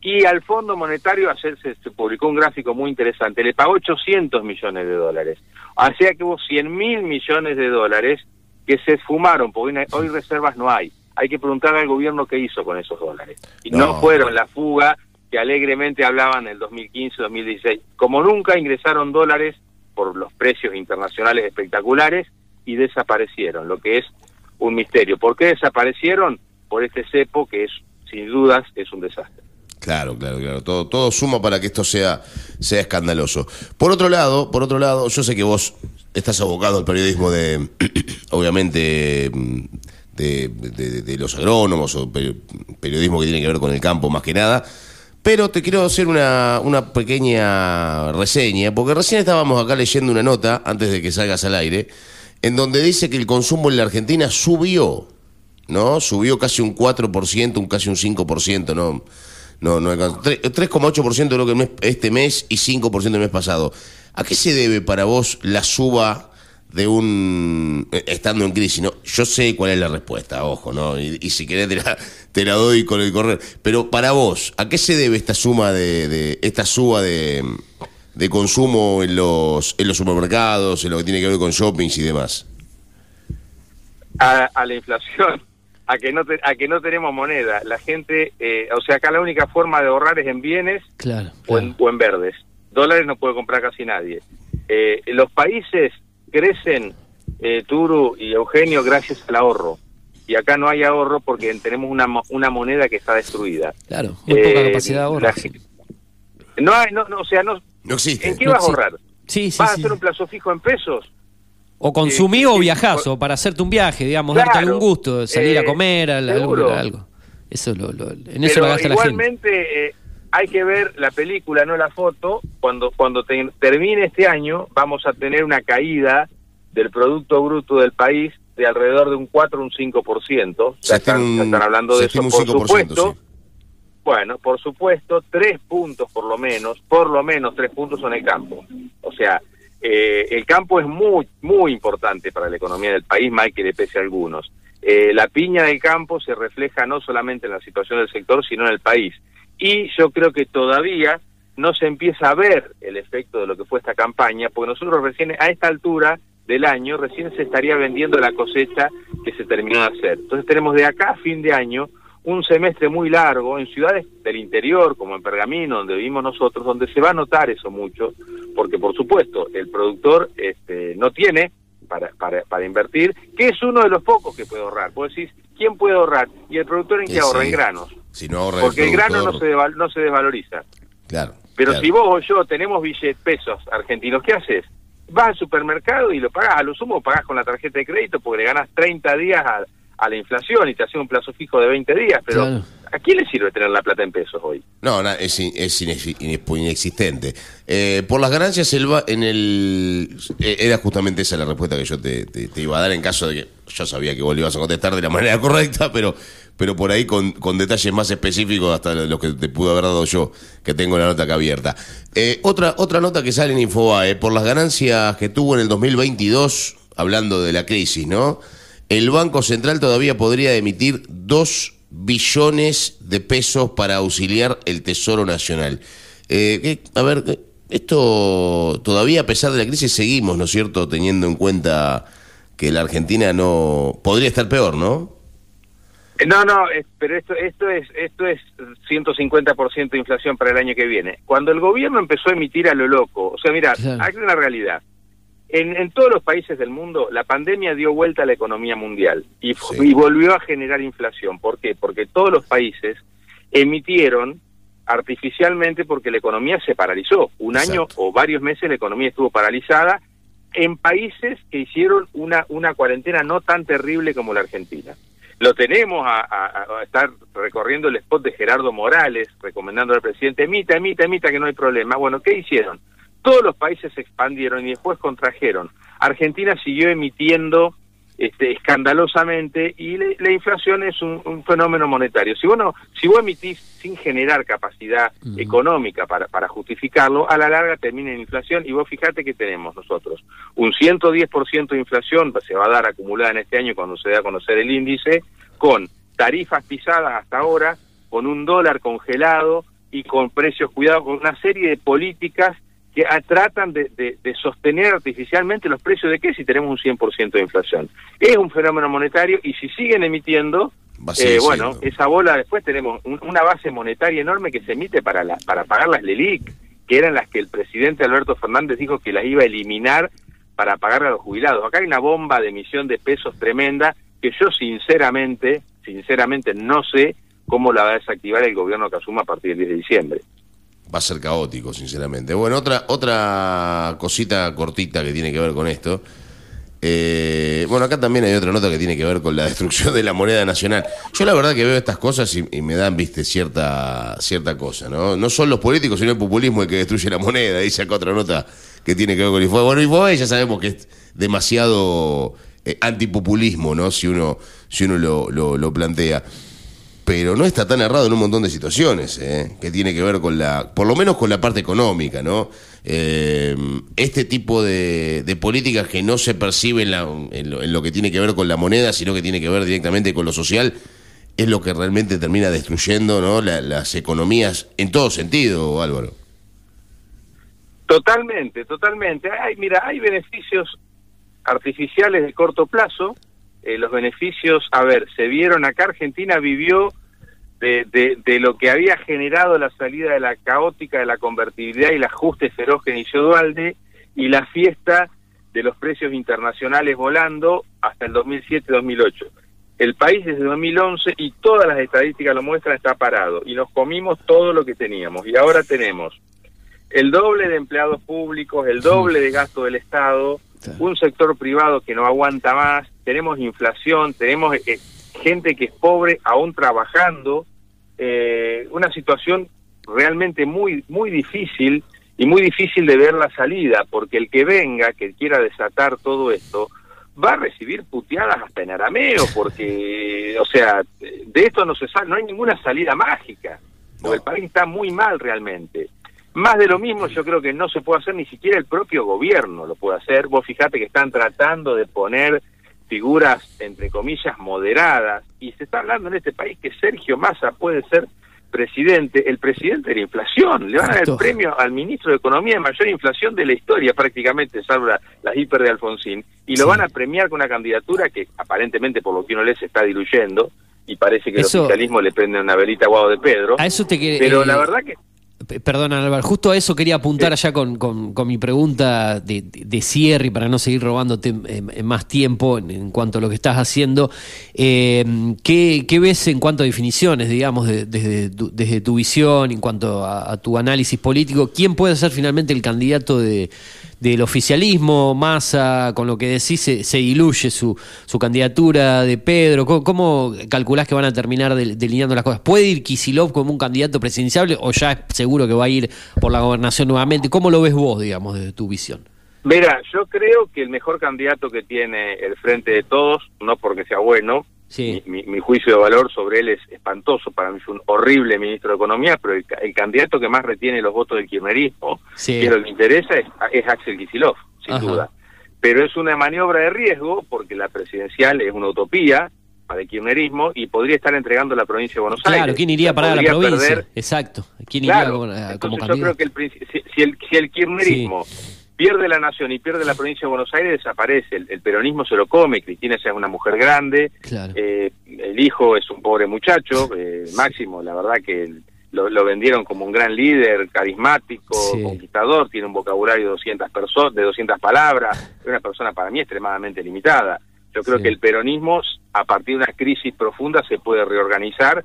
y al Fondo Monetario ayer se, se publicó un gráfico muy interesante, le pagó 800 millones de dólares. O sea que hubo 100 mil millones de dólares que se esfumaron, porque hoy, hoy reservas no hay. Hay que preguntarle al gobierno qué hizo con esos dólares. Y no, No. fueron la fuga que alegremente hablaban en el 2015-2016. Como nunca ingresaron dólares por los precios internacionales espectaculares y desaparecieron, lo que es un misterio. ¿Por qué desaparecieron? Por este cepo que es, sin dudas, es un desastre. Claro, claro, claro. Todo, todo suma para que esto sea, sea escandaloso. Por otro lado, por otro lado, yo sé que vos estás abocado al periodismo de, [CLEARS THROAT] obviamente, de, de- de los agrónomos o pe- periodismo que tiene que ver con el campo más que nada. Pero te quiero hacer una, una pequeña reseña, porque recién estábamos acá leyendo una nota, antes de que salgas al aire, en donde dice que el consumo en la Argentina subió, ¿no? Subió casi un 4%, un casi un 5%, ¿no? No, no alcanzó. Tre- 3,8% creo que este mes y 5% el mes pasado. ¿A qué se debe para vos la suba de un... eh, estando en crisis? No, yo sé cuál es la respuesta, ojo, ¿no? Y, y si querés te la, te la doy con el correr. Pero para vos, ¿a qué se debe esta suma de... de- esta suba de, de consumo en los, en los supermercados, en lo que tiene que ver con shoppings y demás? a, a la inflación, a que no te- a que no tenemos moneda. La gente, eh, o sea, acá la única forma de ahorrar es en bienes Claro. o, en, o en verdes. Dólares no puede comprar casi nadie. Eh, los países crecen, eh, Turu y Eugenio, gracias al ahorro. Y acá no hay ahorro porque tenemos una, mo- una moneda que está destruida. Claro, muy poca Eh, capacidad de ahorro. la No hay, no, no, o sea, no, No existe. ¿en qué No vas a ahorrar? Sí, sí, ¿Vas sí. a hacer un plazo fijo en pesos? O consumí Sí, o viajás, o para hacerte un viaje, digamos, Claro, darte algún gusto, salir a eh, comer, al- algo. Eso lo, lo- en eso Pero lo gasta la gente. igualmente eh, hay que ver la película, no la foto. Cuando cuando te- termine este año vamos a tener una caída del Producto Bruto del país de alrededor de un 4 o un 5%. Se Ya están, un- ya están hablando de eso, por 5%, supuesto. sí. Bueno, por supuesto, tres puntos por lo menos, por lo menos tres puntos son el campo. O sea, eh, el campo es muy, muy importante para la economía del país, más que le pese a algunos. Eh, la piña del campo se refleja no solamente en la situación del sector, sino en el país. Y yo creo que todavía no se empieza a ver el efecto de lo que fue esta campaña, porque nosotros recién a esta altura del año recién se estaría vendiendo la cosecha que se terminó de hacer. Entonces tenemos de acá a fin de año un semestre muy largo en ciudades del interior, como en Pergamino, donde vivimos nosotros, donde se va a notar eso mucho, porque por supuesto el productor este, no tiene para, para, para invertir, que es uno de los pocos que puede ahorrar. Vos decís, ¿quién puede ahorrar? Y el productor en qué ahorra, en granos. Si no ahorra porque el grano no se, deval- no se desvaloriza. Claro. Pero claro. si vos o yo tenemos billetes pesos argentinos, ¿qué haces? Vas al supermercado y lo pagás, a lo sumo pagás con la tarjeta de crédito porque le ganás 30 días a, a la inflación y te hace un plazo fijo de 20 días, pero Claro. ¿a quién le sirve tener la plata en pesos hoy? No, na- es, in- es inex- inex- inexistente. Eh, por las ganancias, el ba- en el eh, era justamente esa la respuesta que yo te, te- te iba a dar en caso de que yo sabía que vos le ibas a contestar de la manera [LAUGHS] correcta, pero, pero por ahí con, con detalles más específicos hasta los que te pude haber dado yo, que tengo la nota acá abierta. Eh, otra, otra nota que sale en Infobae, por las ganancias que tuvo en el 2022, hablando de la crisis, ¿no? El Banco Central todavía podría emitir 2 billones de pesos para auxiliar el Tesoro Nacional. Eh, ¿qué- a ver, eh, esto todavía a pesar de la crisis seguimos, ¿no es cierto?, teniendo en cuenta que la Argentina no podría estar peor, ¿no? No, no, es- pero esto, esto es esto es 150% de inflación para el año que viene. Cuando el gobierno empezó a emitir a lo loco, o sea, mira, Claro. hay una realidad. En, en todos los países del mundo, la pandemia dio vuelta a la economía mundial y volvió a generar inflación. ¿Por qué? Porque todos los países emitieron artificialmente porque la economía se paralizó. Un año o varios meses la economía estuvo paralizada en países que hicieron una, una cuarentena no tan terrible como la Argentina. Lo tenemos a, a- estar recorriendo el spot de Gerardo Morales, recomendando al presidente, emita, emita, emita, que no hay problema. Bueno, ¿qué hicieron? Todos los países se expandieron y después contrajeron. Argentina siguió emitiendo este, escandalosamente y le- la inflación es un, un fenómeno monetario. Si vos, no- si vos emitís sin generar capacidad económica para, para justificarlo, a la larga termina en inflación y vos fijate que tenemos nosotros un 110% de inflación, se va a dar acumulada en este año cuando se dé a conocer el índice, con tarifas pisadas hasta ahora, con un dólar congelado y con precios cuidados, con una serie de políticas que ah, tratan de, de- de sostener artificialmente los precios de qué si tenemos un 100% de inflación. Es un fenómeno monetario y si siguen emitiendo, eh, bueno, siendo. esa bola después tenemos un- una base monetaria enorme que se emite para, la, para pagar las LELIC, que eran las que el presidente Alberto Fernández dijo que las iba a eliminar para pagar a los jubilados. Acá hay una bomba de emisión de pesos tremenda que yo sinceramente, sinceramente no sé cómo la va a desactivar el gobierno que asuma a partir del 10 de diciembre. Va a ser caótico, sinceramente. Bueno, otra, otra cosita cortita que tiene que ver con esto. Eh, bueno, acá también hay otra nota que tiene que ver con la [LAUGHS] destrucción de la moneda nacional. Yo la verdad que veo estas cosas y, me dan, viste, cierta, cierta cosa, ¿no? No son los políticos, sino el populismo el que destruye la moneda. Dice acá otra nota que tiene que ver con Infobae. Bueno, Infobae ya sabemos que es demasiado eh, antipopulismo, ¿no? Si uno, si uno lo, lo plantea pero no está tan errado en un montón de situaciones, ¿eh? que tiene que ver con la, por lo menos con la parte económica, ¿no? Eh, este tipo de, políticas que no se percibe en, en lo, en lo que tiene que ver con la moneda, sino que tiene que ver directamente con lo social, es lo que realmente termina destruyendo, ¿no? La- las economías en todo sentido, Álvaro. Totalmente, totalmente. Hay, mira, hay beneficios artificiales de corto plazo. Eh, los beneficios, a ver, se vieron acá, Argentina vivió de, de, de lo que había generado la salida de la caótica de la convertibilidad y el ajuste feroz que inició Dualde y la fiesta de los precios internacionales volando hasta el 2007-2008. El país desde 2011 y todas las estadísticas lo muestran está parado y nos comimos todo lo que teníamos y ahora tenemos el doble de empleados públicos, el doble de gasto del Estado, un sector privado que no aguanta más, tenemos inflación, tenemos eh, gente que es pobre aún trabajando, eh, una situación realmente muy muy difícil y muy difícil de ver la salida, porque el que venga, que quiera desatar todo esto, va a recibir puteadas hasta en arameo, [LAUGHS] porque, o sea, de esto no se sale, no hay ninguna salida mágica, porque el país está muy mal realmente. Más de lo mismo yo creo que no se puede hacer, ni siquiera el propio gobierno lo puede hacer. Vos fijate que están tratando de poner figuras, entre comillas, moderadas, y se está hablando en este país que Sergio Massa puede ser presidente, el presidente de la inflación. Le van a dar el premio al ministro de Economía de mayor inflación de la historia, prácticamente, salvo la- las hiper de Alfonsín, y lo Sí. van a premiar con una candidatura que aparentemente, por lo que uno lee, se está diluyendo, y parece que Eso- el oficialismo le prende una velita a Guado de Pedro. A eso te quería- Pero eh, la verdad que P- Perdona, Álvaro, justo a eso quería apuntar allá con, con- con mi pregunta de, de- de cierre para no seguir robándote eh, más tiempo en, en cuanto a lo que estás haciendo. Eh, ¿qué, qué ves en cuanto a definiciones, digamos, de- desde, tu, desde tu visión, en cuanto a, a tu análisis político? ¿Quién puede ser finalmente el candidato de, del oficialismo? Massa, con lo que decís, se, se diluye su, su candidatura de Pedro. ¿Cómo, cómo calculás que van a terminar del- delineando las cosas? ¿Puede ir Kisilov como un candidato presidencial o ya es seguro que va a ir por la gobernación nuevamente? ¿Cómo lo ves vos, digamos, desde tu visión? Mira, yo creo que el mejor candidato que tiene el Frente de Todos, no porque sea bueno, mi, mi- mi juicio de valor sobre él es espantoso, para mí es un horrible ministro de Economía, pero el, ca- el candidato que más retiene los votos del kirchnerismo, Sí. que lo que interesa es, es Axel Kicillof, sin Ajá. duda. Pero es una maniobra de riesgo porque la presidencial es una utopía para el kirchnerismo y podría estar entregando la provincia de Buenos Aires. Claro, ¿quién iría para la provincia? perder Exacto. ¿Quién Claro, iría como, como yo creo que el, princi- si, si el, si el kirchnerismo pierde la nación y pierde la provincia de Buenos Aires, desaparece. El, el peronismo se lo come. Cristina ya es una mujer grande. Claro. eh, el hijo es un pobre muchacho. eh, Máximo, la verdad que lo, lo vendieron como un gran líder, carismático, Sí. conquistador. Tiene un vocabulario de 200, perso- de 200 palabras. Es una persona para mí extremadamente limitada. Yo creo Sí. que el peronismo, a partir de una crisis profunda, se puede reorganizar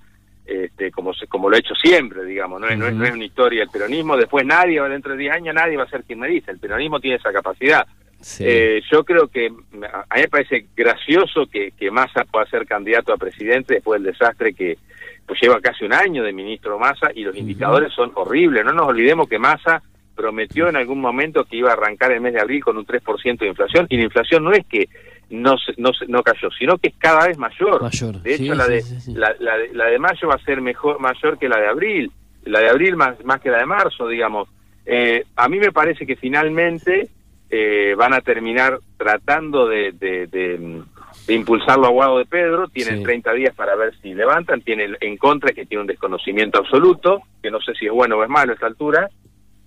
este, como se- como lo ha hecho siempre, digamos, no es, no es, no es una historia del peronismo, después nadie, dentro de 10 años nadie va a ser kirchnerista, el peronismo tiene esa capacidad. Eh, yo creo que a mí me parece gracioso que, que Massa pueda ser candidato a presidente después del desastre que pues lleva casi un año de ministro Massa y los indicadores son horribles. No nos olvidemos que Massa prometió en algún momento que iba a arrancar el mes de abril con un 3% de inflación y la inflación no es que no se- no, se- no cayó, sino que es cada vez mayor. De hecho, sí, la, de, sí, sí, sí. La, la de, la de mayo va a ser mejor mayor que la de abril, la de abril más, más que la de marzo, digamos. Eh, a mí me parece que finalmente eh, van a terminar tratando de, de, de, de impulsarlo a Guado de Pedro, tienen Sí. 30 días para ver si levantan, tienen en contra que tiene un desconocimiento absoluto, que no sé si es bueno o es malo a esta altura,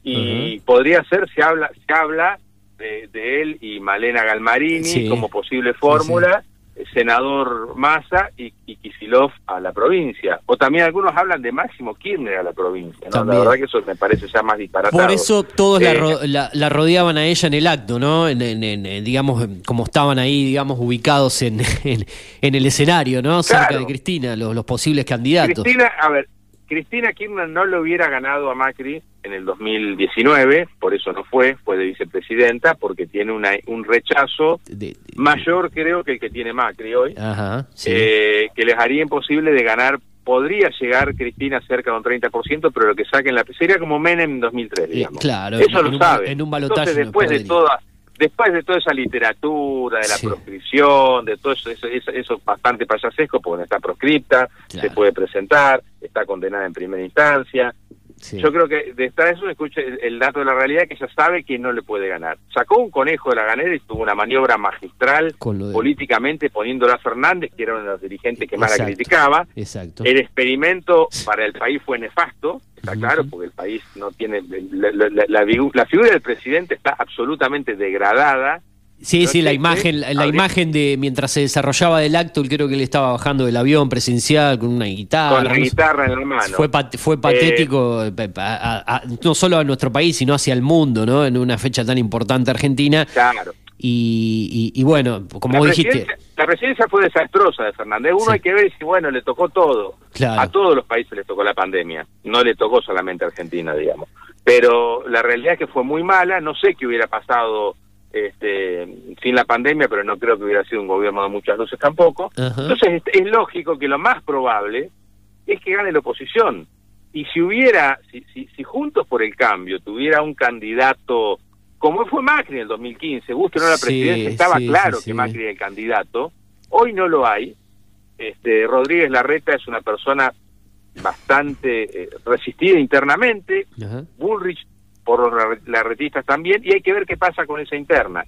y podría ser, se habla, se habla de, de él y Malena Galmarini Sí. como posible fórmula, eh, senador Massa y, y Kisilov a la provincia. O también algunos hablan de Máximo Kirchner a la provincia. ¿no? La verdad que eso me parece ya más disparatado. Por eso todos la, Eh, ro- la- la rodeaban a ella en el acto, ¿no? En, en- en- en, digamos, como estaban ahí, digamos, ubicados en, [LAUGHS] en, en el escenario, ¿no? Cerca Claro. de Cristina, los, los posibles candidatos. Cristina, a ver, Cristina Kirchner no le hubiera ganado a Macri en el 2019, por eso no fue, fue de vicepresidenta, porque tiene una, un rechazo mayor, creo, que el que tiene Macri hoy, Ajá, sí. eh, que les haría imposible de ganar. Podría llegar Cristina cerca de un 30%, pero lo que saquen la sería como Menem en 2003, digamos. claro, eso en lo sabe. en un balotaje Entonces, no después de perdería. Después de toda esa literatura, de la Sí. proscripción, de todo eso, eso, eso, eso es bastante payasesco, porque no está proscripta, se puede presentar, está condenada en primera instancia. Yo creo que de estar eso escucha el, el dato de la realidad que ella sabe que no le puede ganar. Sacó un conejo de la ganera y tuvo una maniobra magistral políticamente poniéndola a Fernández, que era uno de los dirigentes que más la criticaba. Exacto. El experimento para el país fue nefasto, está claro, porque el país no tiene... La, la figura del presidente está absolutamente degradada. Sí, sí, la imagen, la, Habría- imagen de mientras se desarrollaba el acto, creo que él estaba bajando del avión presencial con una guitarra. Con la guitarra en la mano. Fue, pat- fue patético, eh, a- a- a- no solo a nuestro país, sino hacia el mundo, ¿no? En una fecha tan importante Argentina. Claro. Y, y- y bueno, como la vos dijiste, la presidencia fue desastrosa de Fernández. Uno hay que ver si, bueno, le tocó todo. Claro. A todos los países les tocó la pandemia. No le tocó solamente a Argentina, digamos. Pero la realidad es que fue muy mala. No sé qué hubiera pasado este, sin la pandemia, pero no creo que hubiera sido un gobierno de muchas luces tampoco. Entonces es, es lógico que lo más probable es que gane la oposición. Y si hubiera, si, si, si Juntos por el Cambio tuviera un candidato, como fue Macri en el 2015, guste o no la Sí, presidencia, estaba sí, claro sí, que. Macri era el candidato, hoy no lo hay. Este, Rodríguez Larreta es una persona bastante eh, resistida internamente, Bullrich por los lar- larretistas también, y hay que ver qué pasa con esa interna.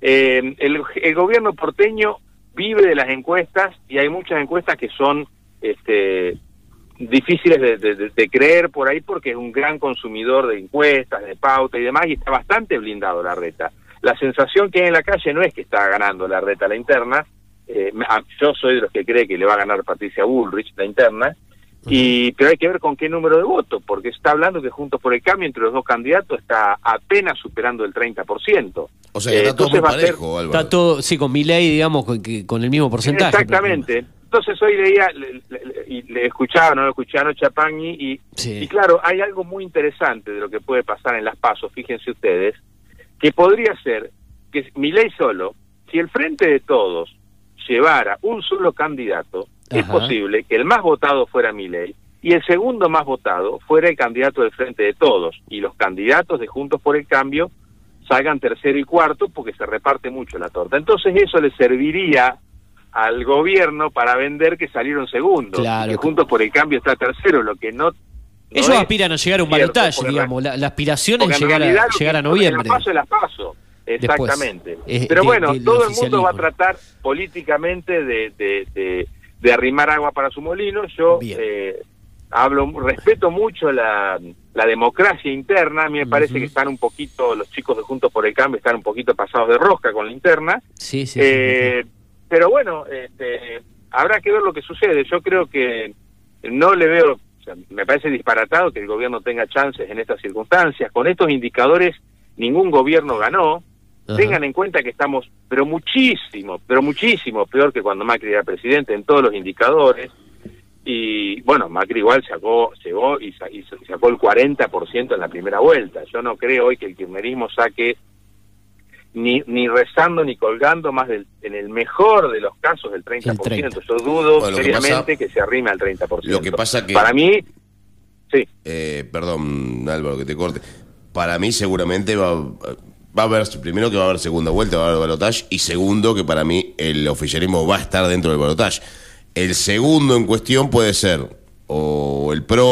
Eh, el, gobierno porteño vive de las encuestas y hay muchas encuestas que son este, difíciles de, creer por ahí porque es un gran consumidor de encuestas, de pauta y demás, y está bastante blindado la reta. La sensación que hay en la calle no es que está ganando la reta la interna, eh, yo soy de los que cree que le va a ganar Patricia Bullrich la interna, Y, pero hay que ver con qué número de votos, porque está hablando que Juntos por el Cambio entre los dos candidatos está apenas superando el 30%. O sea, que está Eh, todo muy entonces va a ser- parejo, Álvaro. Está todo, sí, con mi ley, digamos, con, que- con el mismo porcentaje. Exactamente. Entonces hoy leía le, le- y le escuchaba, no lo escuchaba anoche y, Sí. y claro, hay algo muy interesante de lo que puede pasar en las pasos, fíjense ustedes, que podría ser que mi ley solo, si el frente de todos llevara un solo candidato, es posible que el más votado fuera mi ley y el segundo más votado fuera el candidato del frente de todos y los candidatos de Juntos por el Cambio salgan tercero y cuarto porque se reparte mucho la torta. Entonces eso le serviría al gobierno para vender que salieron segundos. Claro. que Juntos por el Cambio está tercero, lo que no... no Ellos es aspiran a llegar a un balotaje, digamos. La, la aspiración es llegar a, llegar noviembre. Las paso las paso. Exactamente. Pero de- bueno, todo el mundo va a tratar políticamente de, de, de, arrimar agua para su molino. Yo eh, hablo, respeto mucho la, la democracia interna. A mí me parece que están un poquito, los chicos de Juntos por el Cambio están un poquito pasados de rosca con la interna. Sí, sí, Eh, Pero bueno, este, habrá que ver lo que sucede. Yo creo que no le veo, o sea, me parece disparatado que el gobierno tenga chances en estas circunstancias. Con estos indicadores, ningún gobierno ganó. Ajá. Tengan en cuenta que estamos, pero muchísimo, pero muchísimo peor que cuando Macri era presidente en todos los indicadores. Y bueno, Macri igual sacó, llegó y, sa- y sa- sacó el 40% en la primera vuelta. Yo no creo hoy que el kirchnerismo saque ni, ni rezando ni colgando más del, en el mejor de los casos del 30%. Yo dudo Bueno, lo que seriamente pasa- que, se arrime al 30%. Lo que pasa que... Para mí, sí. Eh, perdón, Álvaro, que te corte. Para mí seguramente va, va a haber, primero que va a haber segunda vuelta, va a haber balotaje, y segundo que para mí el oficialismo va a estar dentro del balotaje. El segundo en cuestión puede ser o el PRO,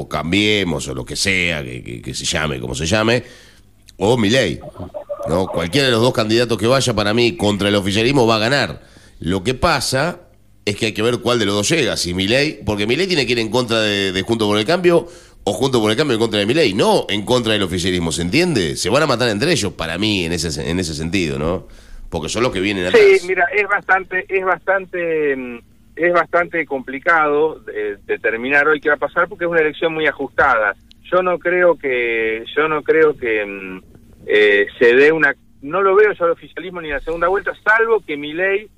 o Cambiemos, o lo que sea, que, que- que se llame, como se llame, o Milei. ¿no? Cualquiera de los dos candidatos que vaya para mí contra el oficialismo va a ganar. Lo que pasa es que hay que ver cuál de los dos llega. Si Milei, porque Milei tiene que ir en contra de, Junto por el Cambio o Junto por el Cambio en contra de Milei, no en contra del oficialismo, ¿se entiende? Se van a matar entre ellos, para mí, en ese, en ese sentido, ¿no? Porque son los que vienen atrás. Sí, mira, es bastante, es bastante, mm, es bastante complicado eh, determinar hoy qué va a pasar porque es una elección muy ajustada. Yo no creo que, yo no creo que mm, eh, se dé una, no lo veo yo al oficialismo ni en la segunda vuelta, salvo que mi ley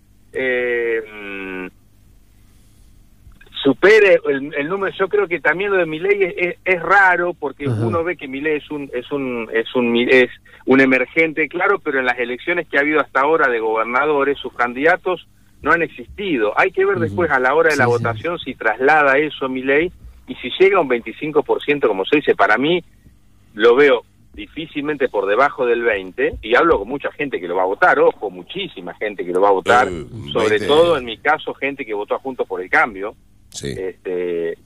supere el, el número. Yo creo que también lo de mi ley es, es- es raro porque uno ve que mi ley es un, es un, es un, es un emergente, claro, pero en las elecciones que ha habido hasta ahora de gobernadores, sus candidatos no han existido. Hay que ver después a la hora de la votación si traslada eso a mi ley y si llega a un 25%, como se dice, para mí lo veo difícilmente por debajo del 20 y hablo con mucha gente que lo va a votar, ojo, muchísima gente que lo va a votar, sobre 20. todo en mi caso gente que votó a Juntos por el Cambio. Este,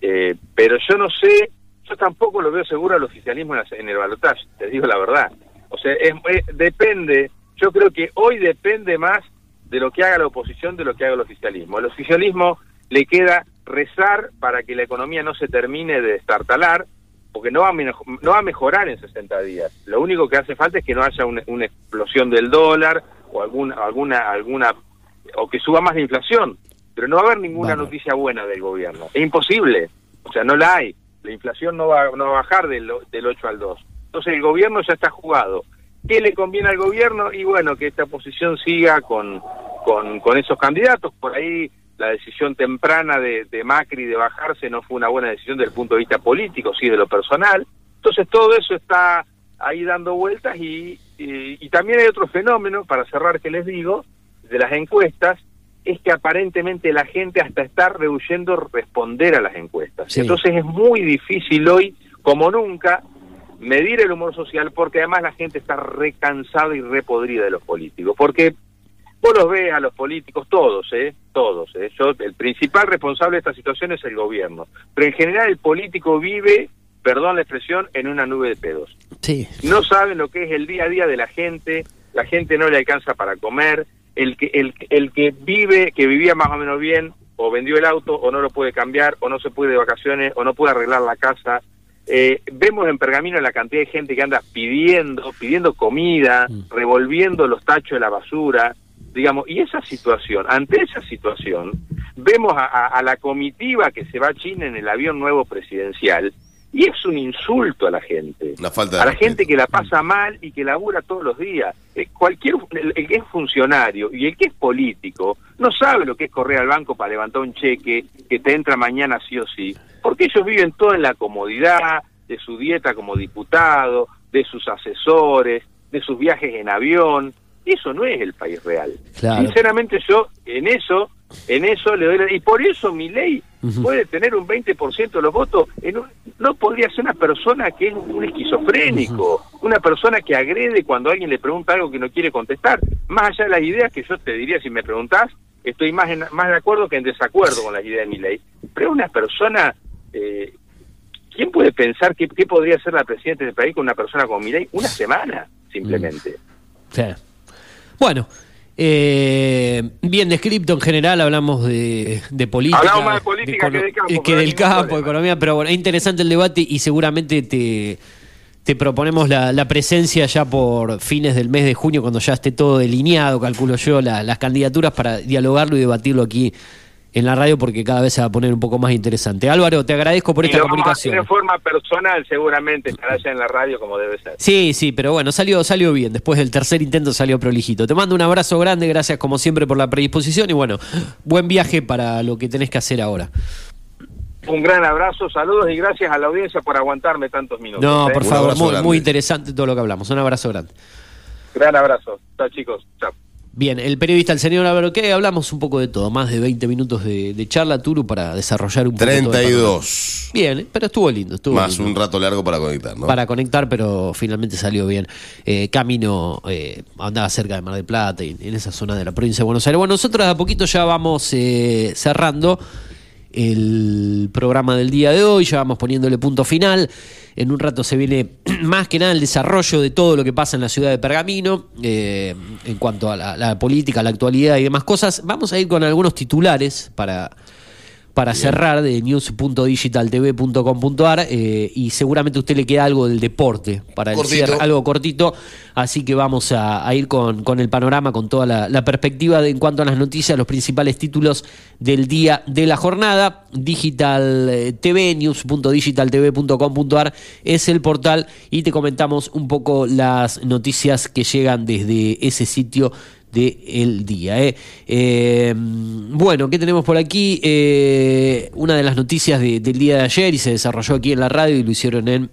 eh, pero yo no sé, yo tampoco lo veo seguro al oficialismo en, la- en el balotaje, te digo la verdad. O sea, es- depende, yo creo que hoy depende más de lo que haga la oposición de lo que haga el oficialismo. El oficialismo le queda rezar para que la economía no se termine de destartalar, porque no va, a no va a mejorar en 60 días. Lo único que hace falta es que no haya una, explosión del dólar o alguna, alguna, alguna, o que suba más la inflación. Pero no va a haber ninguna noticia buena del gobierno. Es imposible. O sea, no la hay. La inflación no va, no va a bajar del, del 8 al 2. Entonces el gobierno ya está jugado. ¿Qué le conviene al gobierno? Y bueno, que esta oposición siga con, con, con esos candidatos. Por ahí la decisión temprana de, de Macri de bajarse no fue una buena decisión desde el punto de vista político, sí de lo personal. Entonces todo eso está ahí dando vueltas y, y, y también hay otro fenómeno, para cerrar que les digo, de las encuestas, es que aparentemente la gente hasta está rehuyendo responder a las encuestas. Sí. Entonces es muy difícil hoy, como nunca, medir el humor social porque además la gente está recansada y repodrida de los políticos. Porque vos los ves a los políticos, todos, ¿eh? Todos, ¿eh? Yo, el principal responsable de esta situación es el gobierno. Pero en general el político vive, perdón la expresión, en una nube de pedos. Sí. No saben lo que es el día a día de la gente, la gente no le alcanza para comer, el que, el, el que vive, que vivía más o menos bien, o vendió el auto, o no lo puede cambiar, o no se puede de vacaciones, o no puede arreglar la casa. Eh, vemos en Pergamino la cantidad de gente que anda pidiendo, pidiendo comida, revolviendo los tachos de la basura, digamos, y esa situación, ante esa situación, vemos a, a- a la comitiva que se va a China en el avión nuevo presidencial y es un insulto a la gente. Una falta de a la respeto. gente que la pasa mal y que labura todos los días. Eh, cualquier el, el que es funcionario y el que es político no sabe lo que es correr al banco para levantar un cheque que te entra mañana sí o sí, porque ellos viven todo en la comodidad de su dieta como diputado, de sus asesores, de sus viajes en avión. Y eso no es el país real. Claro. Sinceramente yo en eso, en eso le doy la- y por eso mi ley puede tener un 20% de los votos. En un- no podría ser una persona que es un esquizofrénico, una persona que agrede cuando alguien le pregunta algo que no quiere contestar. Más allá de las ideas que yo te diría si me preguntás, estoy más, en- más de acuerdo que en desacuerdo con las ideas de mi ley. Pero una persona, eh, ¿quién puede pensar qué podría ser la presidenta del país con una persona como mi ley? Una semana, simplemente. Sí. Bueno, eh, bien descrito en general, hablamos de, de política. Hablamos más de política que de campo, del campo, economía, pero bueno, es interesante el debate y seguramente te, te proponemos la, la presencia ya por fines del mes de junio, cuando ya esté todo delineado, calculo yo, la- las candidaturas para dialogarlo y debatirlo aquí en la radio, porque cada vez se va a poner un poco más interesante. Álvaro, te agradezco por Y esta lo vamos a comunicación. hacer de forma personal, seguramente estará ya en la radio como debe ser. Sí, sí, pero bueno, salió, salió bien. Después del tercer intento salió prolijito. Te mando un abrazo grande, gracias como siempre por la predisposición y bueno, buen viaje para lo que tenés que hacer ahora. Un gran abrazo, saludos y gracias a la audiencia por aguantarme tantos minutos. No, ¿eh? por favor, abrazo muy, grande. muy interesante todo lo que hablamos. Un abrazo grande. Gran abrazo. Chao, chicos. Chao. Bien, el periodista, el señor Álvaro, ¿qué? Hablamos un poco de todo, más de 20 minutos de, de charla, Turu, para desarrollar un poco todo el panorama. 32. Bien, pero estuvo lindo, estuvo Más lindo. un rato largo para conectar, ¿no? para conectar, pero finalmente salió bien. Eh, camino eh, andaba cerca de Mar del Plata y en esa zona de la provincia de Buenos Aires. Bueno, nosotros de a poquito ya vamos eh, cerrando el programa del día de hoy, ya vamos poniéndole punto final. En un rato se viene [CLEARS THROAT] más que nada el desarrollo de todo lo que pasa en la ciudad de Pergamino eh, en cuanto a la, la política, la actualidad y demás cosas. Vamos a ir con algunos titulares para para cerrar de news.digitaltv.com.ar eh, y seguramente a usted le queda algo del deporte para el cierre, algo cortito, así que vamos a, a ir con, con el panorama, con toda la, la perspectiva de, en cuanto a las noticias, los principales títulos del día de la jornada. Digital eh, TV, news.digitaltv.com.ar es el portal y te comentamos un poco las noticias que llegan desde ese sitio de el día. ¿eh? Eh, bueno, ¿qué tenemos por aquí? Eh, una de las noticias de- del día de ayer y se desarrolló aquí en la radio y lo hicieron en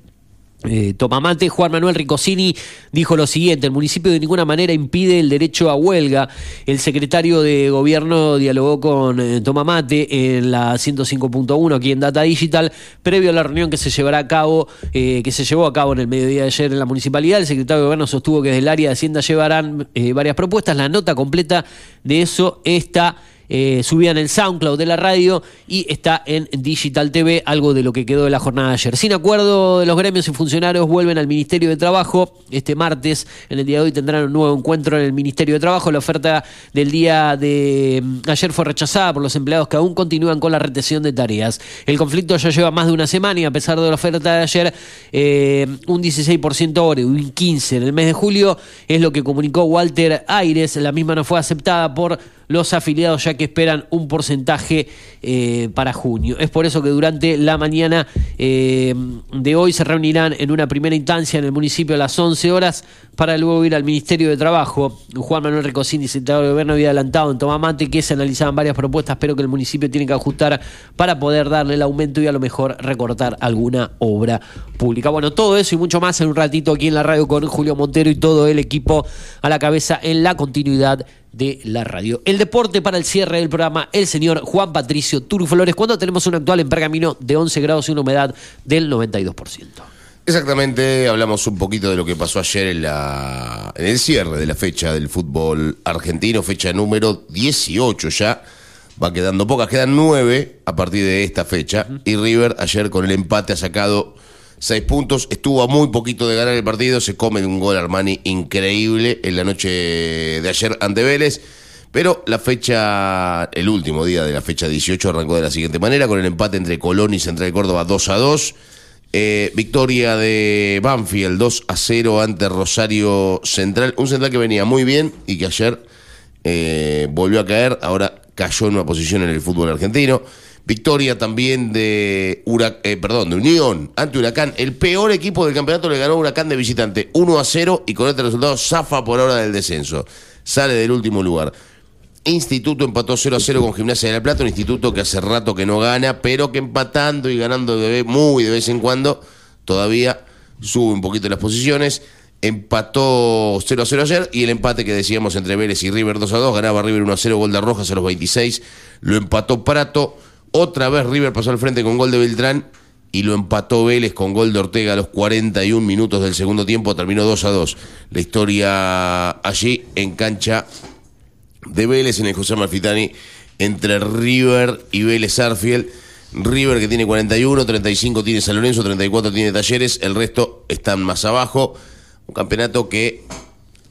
eh, Tomamate, Juan Manuel Ricosini dijo lo siguiente, el municipio de ninguna manera impide el derecho a huelga. El secretario de gobierno dialogó con eh, Tomamate en la 105.1 aquí en Data Digital, previo a la reunión que se llevará a cabo, eh, que se llevó a cabo en el mediodía de ayer en la municipalidad. El secretario de gobierno sostuvo que desde el área de Hacienda llevarán eh, varias propuestas. La nota completa de eso está eh, subida en el SoundCloud de la radio y está en Digital TV, algo de lo que quedó de la jornada de ayer. Sin acuerdo de los gremios y funcionarios vuelven al Ministerio de Trabajo. Este martes, en el día de hoy, tendrán un nuevo encuentro en el Ministerio de Trabajo. La oferta del día de mm, ayer fue rechazada por los empleados que aún continúan con la retención de tareas. El conflicto ya lleva más de una semana y a pesar de la oferta de ayer, eh, un 16% ahora y un 15% en el mes de julio es lo que comunicó Walter Aires. La misma no fue aceptada por los afiliados ya que esperan un porcentaje eh, para junio. Es por eso que durante la mañana eh, de hoy se reunirán en una primera instancia en el municipio a las 11 horas para luego ir al Ministerio de Trabajo. Juan Manuel Recosini, secretario de Gobierno, había adelantado en Tomamate que se analizaban varias propuestas, pero que el municipio tiene que ajustar para poder darle el aumento y a lo mejor recortar alguna obra pública. Bueno, todo eso y mucho más en un ratito aquí en la radio con Julio Montero y todo el equipo a la cabeza en la continuidad de la radio. El deporte para el cierre del programa, el señor Juan Patricio Turu Flores, cuando tenemos un actual en pergamino de 11 grados y una humedad del 92%. Exactamente, hablamos un poquito de lo que pasó ayer en, la, en el cierre de la fecha del fútbol argentino, fecha número 18 ya. Va quedando pocas, quedan nueve a partir de esta fecha. Y River ayer con el empate ha sacado seis puntos. Estuvo a muy poquito de ganar el partido. Se come un gol Armani increíble en la noche de ayer ante Vélez. Pero la fecha, el último día de la fecha 18 arrancó de la siguiente manera, con el empate entre Colón y Central Córdoba 2 a 2. Eh, victoria de Banfield 2 a 0 ante Rosario Central. Un central que venía muy bien y que ayer eh, volvió a caer. Ahora cayó en una posición en el fútbol argentino. Victoria también de, Hurac- eh, perdón, de Unión ante Huracán. El peor equipo del campeonato le ganó Huracán de visitante 1 a 0 y con este resultado zafa por ahora del descenso. Sale del último lugar. Instituto empató 0 a 0 con Gimnasia de la Plata, un instituto que hace rato que no gana, pero que empatando y ganando de muy de vez en cuando, todavía sube un poquito las posiciones. Empató 0 a 0 ayer y el empate que decíamos entre Vélez y River 2 a 2, ganaba River 1 a 0, gol de Rojas a los 26, lo empató Prato. Otra vez River pasó al frente con gol de Beltrán y lo empató Vélez con gol de Ortega a los 41 minutos del segundo tiempo, terminó 2 a 2. La historia allí en cancha de Vélez en el José Malfitani entre River y Vélez Arfield. River que tiene 41, 35 tiene San Lorenzo, 34 tiene Talleres, el resto están más abajo. Un campeonato que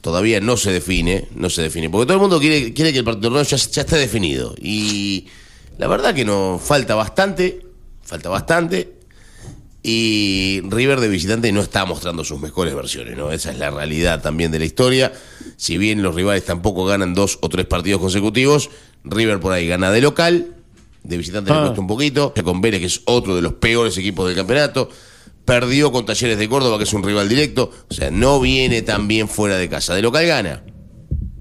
todavía no se define, no se define, porque todo el mundo quiere, quiere que el torneo ya, ya esté definido. Y la verdad que nos falta bastante, falta bastante. Y River de visitante no está mostrando sus mejores versiones, ¿no? Esa es la realidad también de la historia. Si bien los rivales tampoco ganan dos o tres partidos consecutivos, River por ahí gana de local, de visitante le Ah. cuesta un poquito, ya con Vélez, que es otro de los peores equipos del campeonato. Perdió con Talleres de Córdoba, que es un rival directo. O sea, no viene tan bien fuera de casa. De local gana.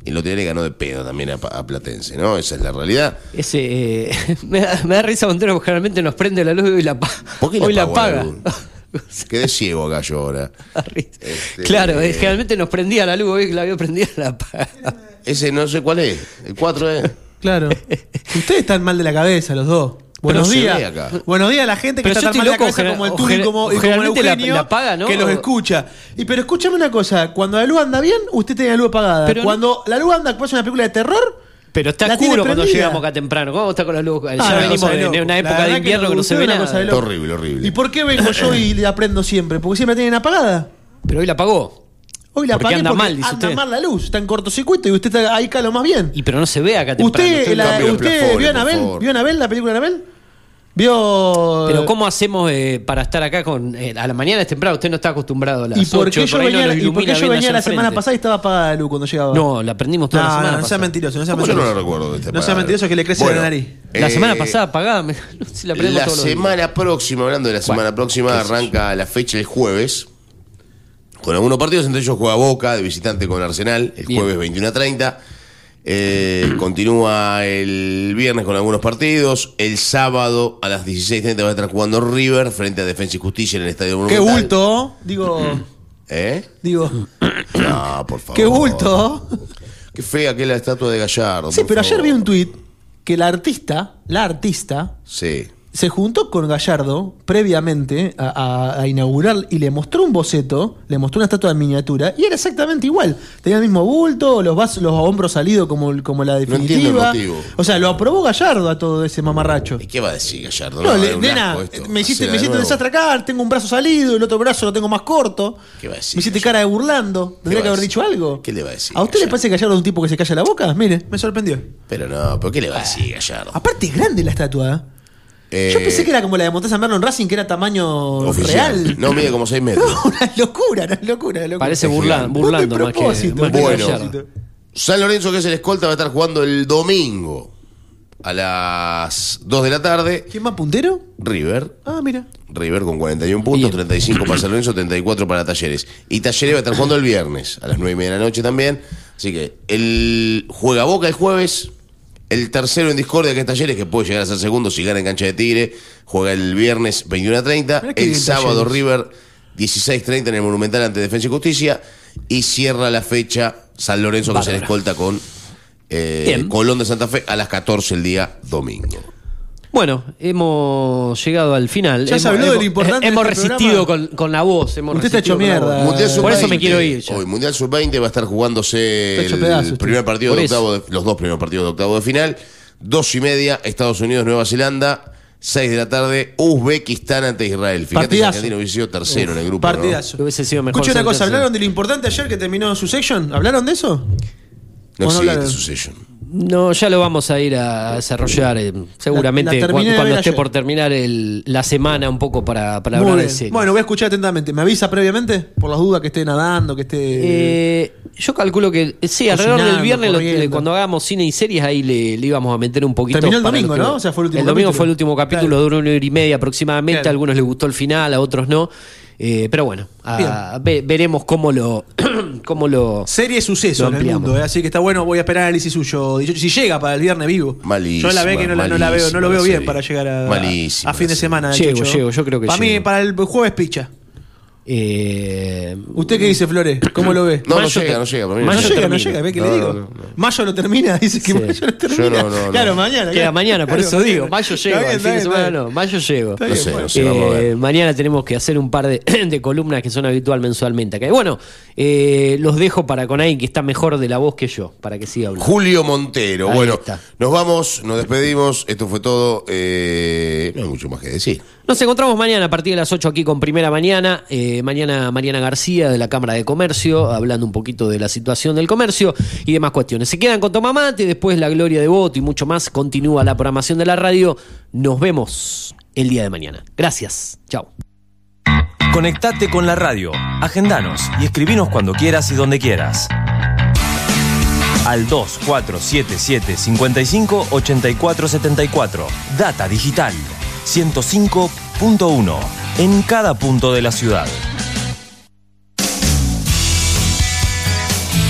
Y lo tiene ganó de pedo también a, a Platense, ¿no? Esa es la realidad. Ese, eh, [LAUGHS] me, da, me da risa Montero porque generalmente nos prende la luz y hoy la, pa- ¿Por qué hoy la luz? [LAUGHS] Quedé ciego acá yo ahora. [LAUGHS] Este, Claro, eh, eh, generalmente nos prendía la luz, hoy la vio prendida la apaga. Ese no sé cuál es. El 4 es. Claro. Ustedes están mal de la cabeza, los dos. Buenos días. Buenos días a la gente que Pero está yo tan mal de la estoy cabeza loco, como el Turi como, y como el la- Eugenio, la apaga, ¿no? que los escucha. Y pero escúchame una cosa, cuando la luz anda bien, usted tiene la luz apagada. Pero no- cuando la luz anda, pasa una película de terror, Pero está oscuro cuando llegamos acá temprano. ¿Cómo está con la luz? Ah, ya venimos de de, una época de invierno que no se ve nada. cosa de Está loco. horrible, horrible. ¿y por qué vengo yo y la prendo siempre? Porque siempre la tienen apagada. Pero hoy la apagó. Hoy la Porque apagué anda porque mal, dice anda usted. mal la luz, está en cortocircuito y usted está ahí calo más bien. Y pero no se ve acá temprano. ¿Usted, la- usted vio Anabel? ¿Vio a Anabel, la película de Anabel? ¿Vio...? Pero ¿cómo hacemos eh, para estar acá con eh, a la mañana es temprano? Usted no está acostumbrado a las ¿Y por 8, qué yo venía, y por qué yo venía la semana frente. pasada y estaba apagada la luz cuando llegaba? No, la prendimos toda no, la semana no, no sea mentiroso, no sea ¿Cómo yo mentiroso. no lo recuerdo de este No sea mentiroso que le crece Bueno, la nariz. La eh, semana pasada apagada. me- [LAUGHS] si la prendemos La todos los días. semana próxima, hablando de la semana próxima, arranca la fecha el jueves. Con algunos partidos, entre ellos juega Boca, de visitante con Arsenal, el Bien. jueves 21 a 30. Eh, [CLEARS THROAT] continúa el viernes con algunos partidos. El sábado a las 16.30 va a estar jugando River frente a Defensa y Justicia en el Estadio Qué Monumental. bulto, digo, [CLEARS THROAT] ¿Eh? digo, [CLEARS THROAT] No, por favor. qué bulto. Qué fea que es la estatua de Gallardo. Sí, pero ayer favor. vi un tuit que la artista, la artista, Sí. Se juntó con Gallardo previamente a, a- a inaugurar y le mostró un boceto, le mostró una estatua en miniatura y era exactamente igual. Tenía el mismo bulto, los, vasos, los hombros salidos como, como la entiendo el definitiva. motivo. O sea, lo aprobó Gallardo a todo ese mamarracho. ¿Y qué va a decir Gallardo? No, le- nena, me hiciste, me hiciste un nuevo. desastre acá, tengo un brazo salido, el otro brazo lo tengo más corto. ¿Qué va a decir? Me hiciste cara de burlando. Tendría que haber dicho algo. ¿Qué le va a decir? ¿A usted le parece que Gallardo es un tipo que se calla la boca? Mire, me sorprendió. Pero no, ¿pero qué le va a decir Gallardo? Aparte es grande la estatua. ¿Eh? Eh, Yo pensé que era como la de Montesa Merlo en Racing, que era tamaño oficial. real. No, mide como 6 metros. [LAUGHS] una locura, una locura, una locura. Parece burla- burlando más que, más que Bueno. San Lorenzo, que es el escolta, va a estar jugando el domingo a las 2 de la tarde. ¿Quién más puntero? River. Ah, mira. River con 41 puntos, 35 para San Lorenzo, [COUGHS] 34 para Talleres. Y Talleres va a estar jugando el viernes a las 9 y media de la noche también. Así que el juega Boca el jueves. El tercero en discordia, que es Talleres, que puede llegar a ser segundo si gana en cancha de Tigre, juega el viernes 21 a 30. Mirá qué El sábado. River 16-30 en el Monumental ante Defensa y Justicia. Y cierra la fecha San Lorenzo, que se le escolta con eh. Colón de Santa Fe a las 14 el día domingo. Bueno, hemos llegado al final. Ya se Hemos- habló de lo hemos- importante de Hemos este resistido con, con la voz. Hemos Usted está resistido hecho mierda. Por eso me Sub-20. quiero ir. ya. Hoy Mundial Sub-20 va a estar jugándose el pedazo, usted. primer partido de octavo, de- los dos primeros partidos de octavo de final. Dos y media, Estados Unidos, Nueva Zelanda. Seis de la tarde, Uzbekistán ante Israel. Fíjate Partidazo. Argentina hubiese sido tercero en el grupo. Partidazo. Que hubiese sido mejor Escucha una cosa, tercero. ¿hablaron de lo importante ayer que terminó su section? ¿Hablaron de eso? No ¿O no existe hablaron? Succession. No, ya lo vamos a ir a desarrollar eh, seguramente La- la terminé cuando, esté ayer. por terminar el- la semana un poco para, para Muy hablar de series. Bueno, voy a escuchar atentamente. ¿Me avisa previamente? Por las dudas que esté nadando, que esté. Eh, yo calculo que eh, sí, alrededor del viernes, lo- cuando hagamos cine y series, ahí le, le íbamos a meter un poquito. Terminó el domingo, ¿no? O sea, fue el último domingo capítulo. fue el último capítulo, Claro. duró una hora y media aproximadamente. Claro. A algunos les gustó el final, a otros no. Eh, pero bueno, a- ve- veremos cómo lo. [CLEARS THROAT] cómo lo Serie suceso lo en el mundo, ¿eh? así que está bueno. Voy a esperar análisis suyo. 18. Si llega para el viernes vivo. Malísima, Yo la ve que no la, no la veo, no lo veo bien serie. para llegar a, a fin de semana. Llego, llego, yo creo que Para mí, para el jueves picha. Eh, ¿Usted qué dice, Flores? ¿Cómo lo ve? No, no Mayo llega, te- no llega. para mí Mayo no llega, llega. no llega, ve que No, le no, digo. no, no. Mayo lo termina, [LAUGHS] dice que Sí. mayo lo termina. no, no, no. Claro, mañana. Queda mañana, por Claro, eso digo, mayo llego, está fin de semana no, mayo llego. No bien, sé, bueno. no sé. Eh, mañana tenemos que hacer un par de, [CLEARS THROAT] de columnas que son habitual mensualmente acá. Bueno, eh, los dejo para con alguien que está mejor de la voz que yo, para que siga hablando. Julio Montero. Ahí bueno, está. nos vamos, nos despedimos. Esto fue todo. Eh, no hay mucho más que decir. Nos encontramos mañana a partir de las 8 aquí con Primera Mañana. Eh, mañana Mariana García de la Cámara de Comercio, hablando un poquito de la situación del comercio y demás cuestiones. Se quedan con Tomamate, después la Gloria de Voto y mucho más. Continúa la programación de la radio. Nos vemos el día de mañana. Gracias. Chao. Conectate con la radio, agendanos y escribinos cuando quieras y donde quieras. Al 2477 55 84 74. Data Digital 105.1 en cada punto de la ciudad.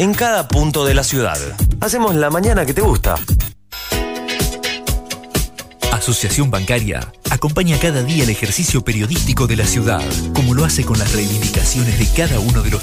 En cada punto de la ciudad. Hacemos la mañana que te gusta. Asociación Bancaria acompaña cada día el ejercicio periodístico de la ciudad, como lo hace con las reivindicaciones de cada uno de los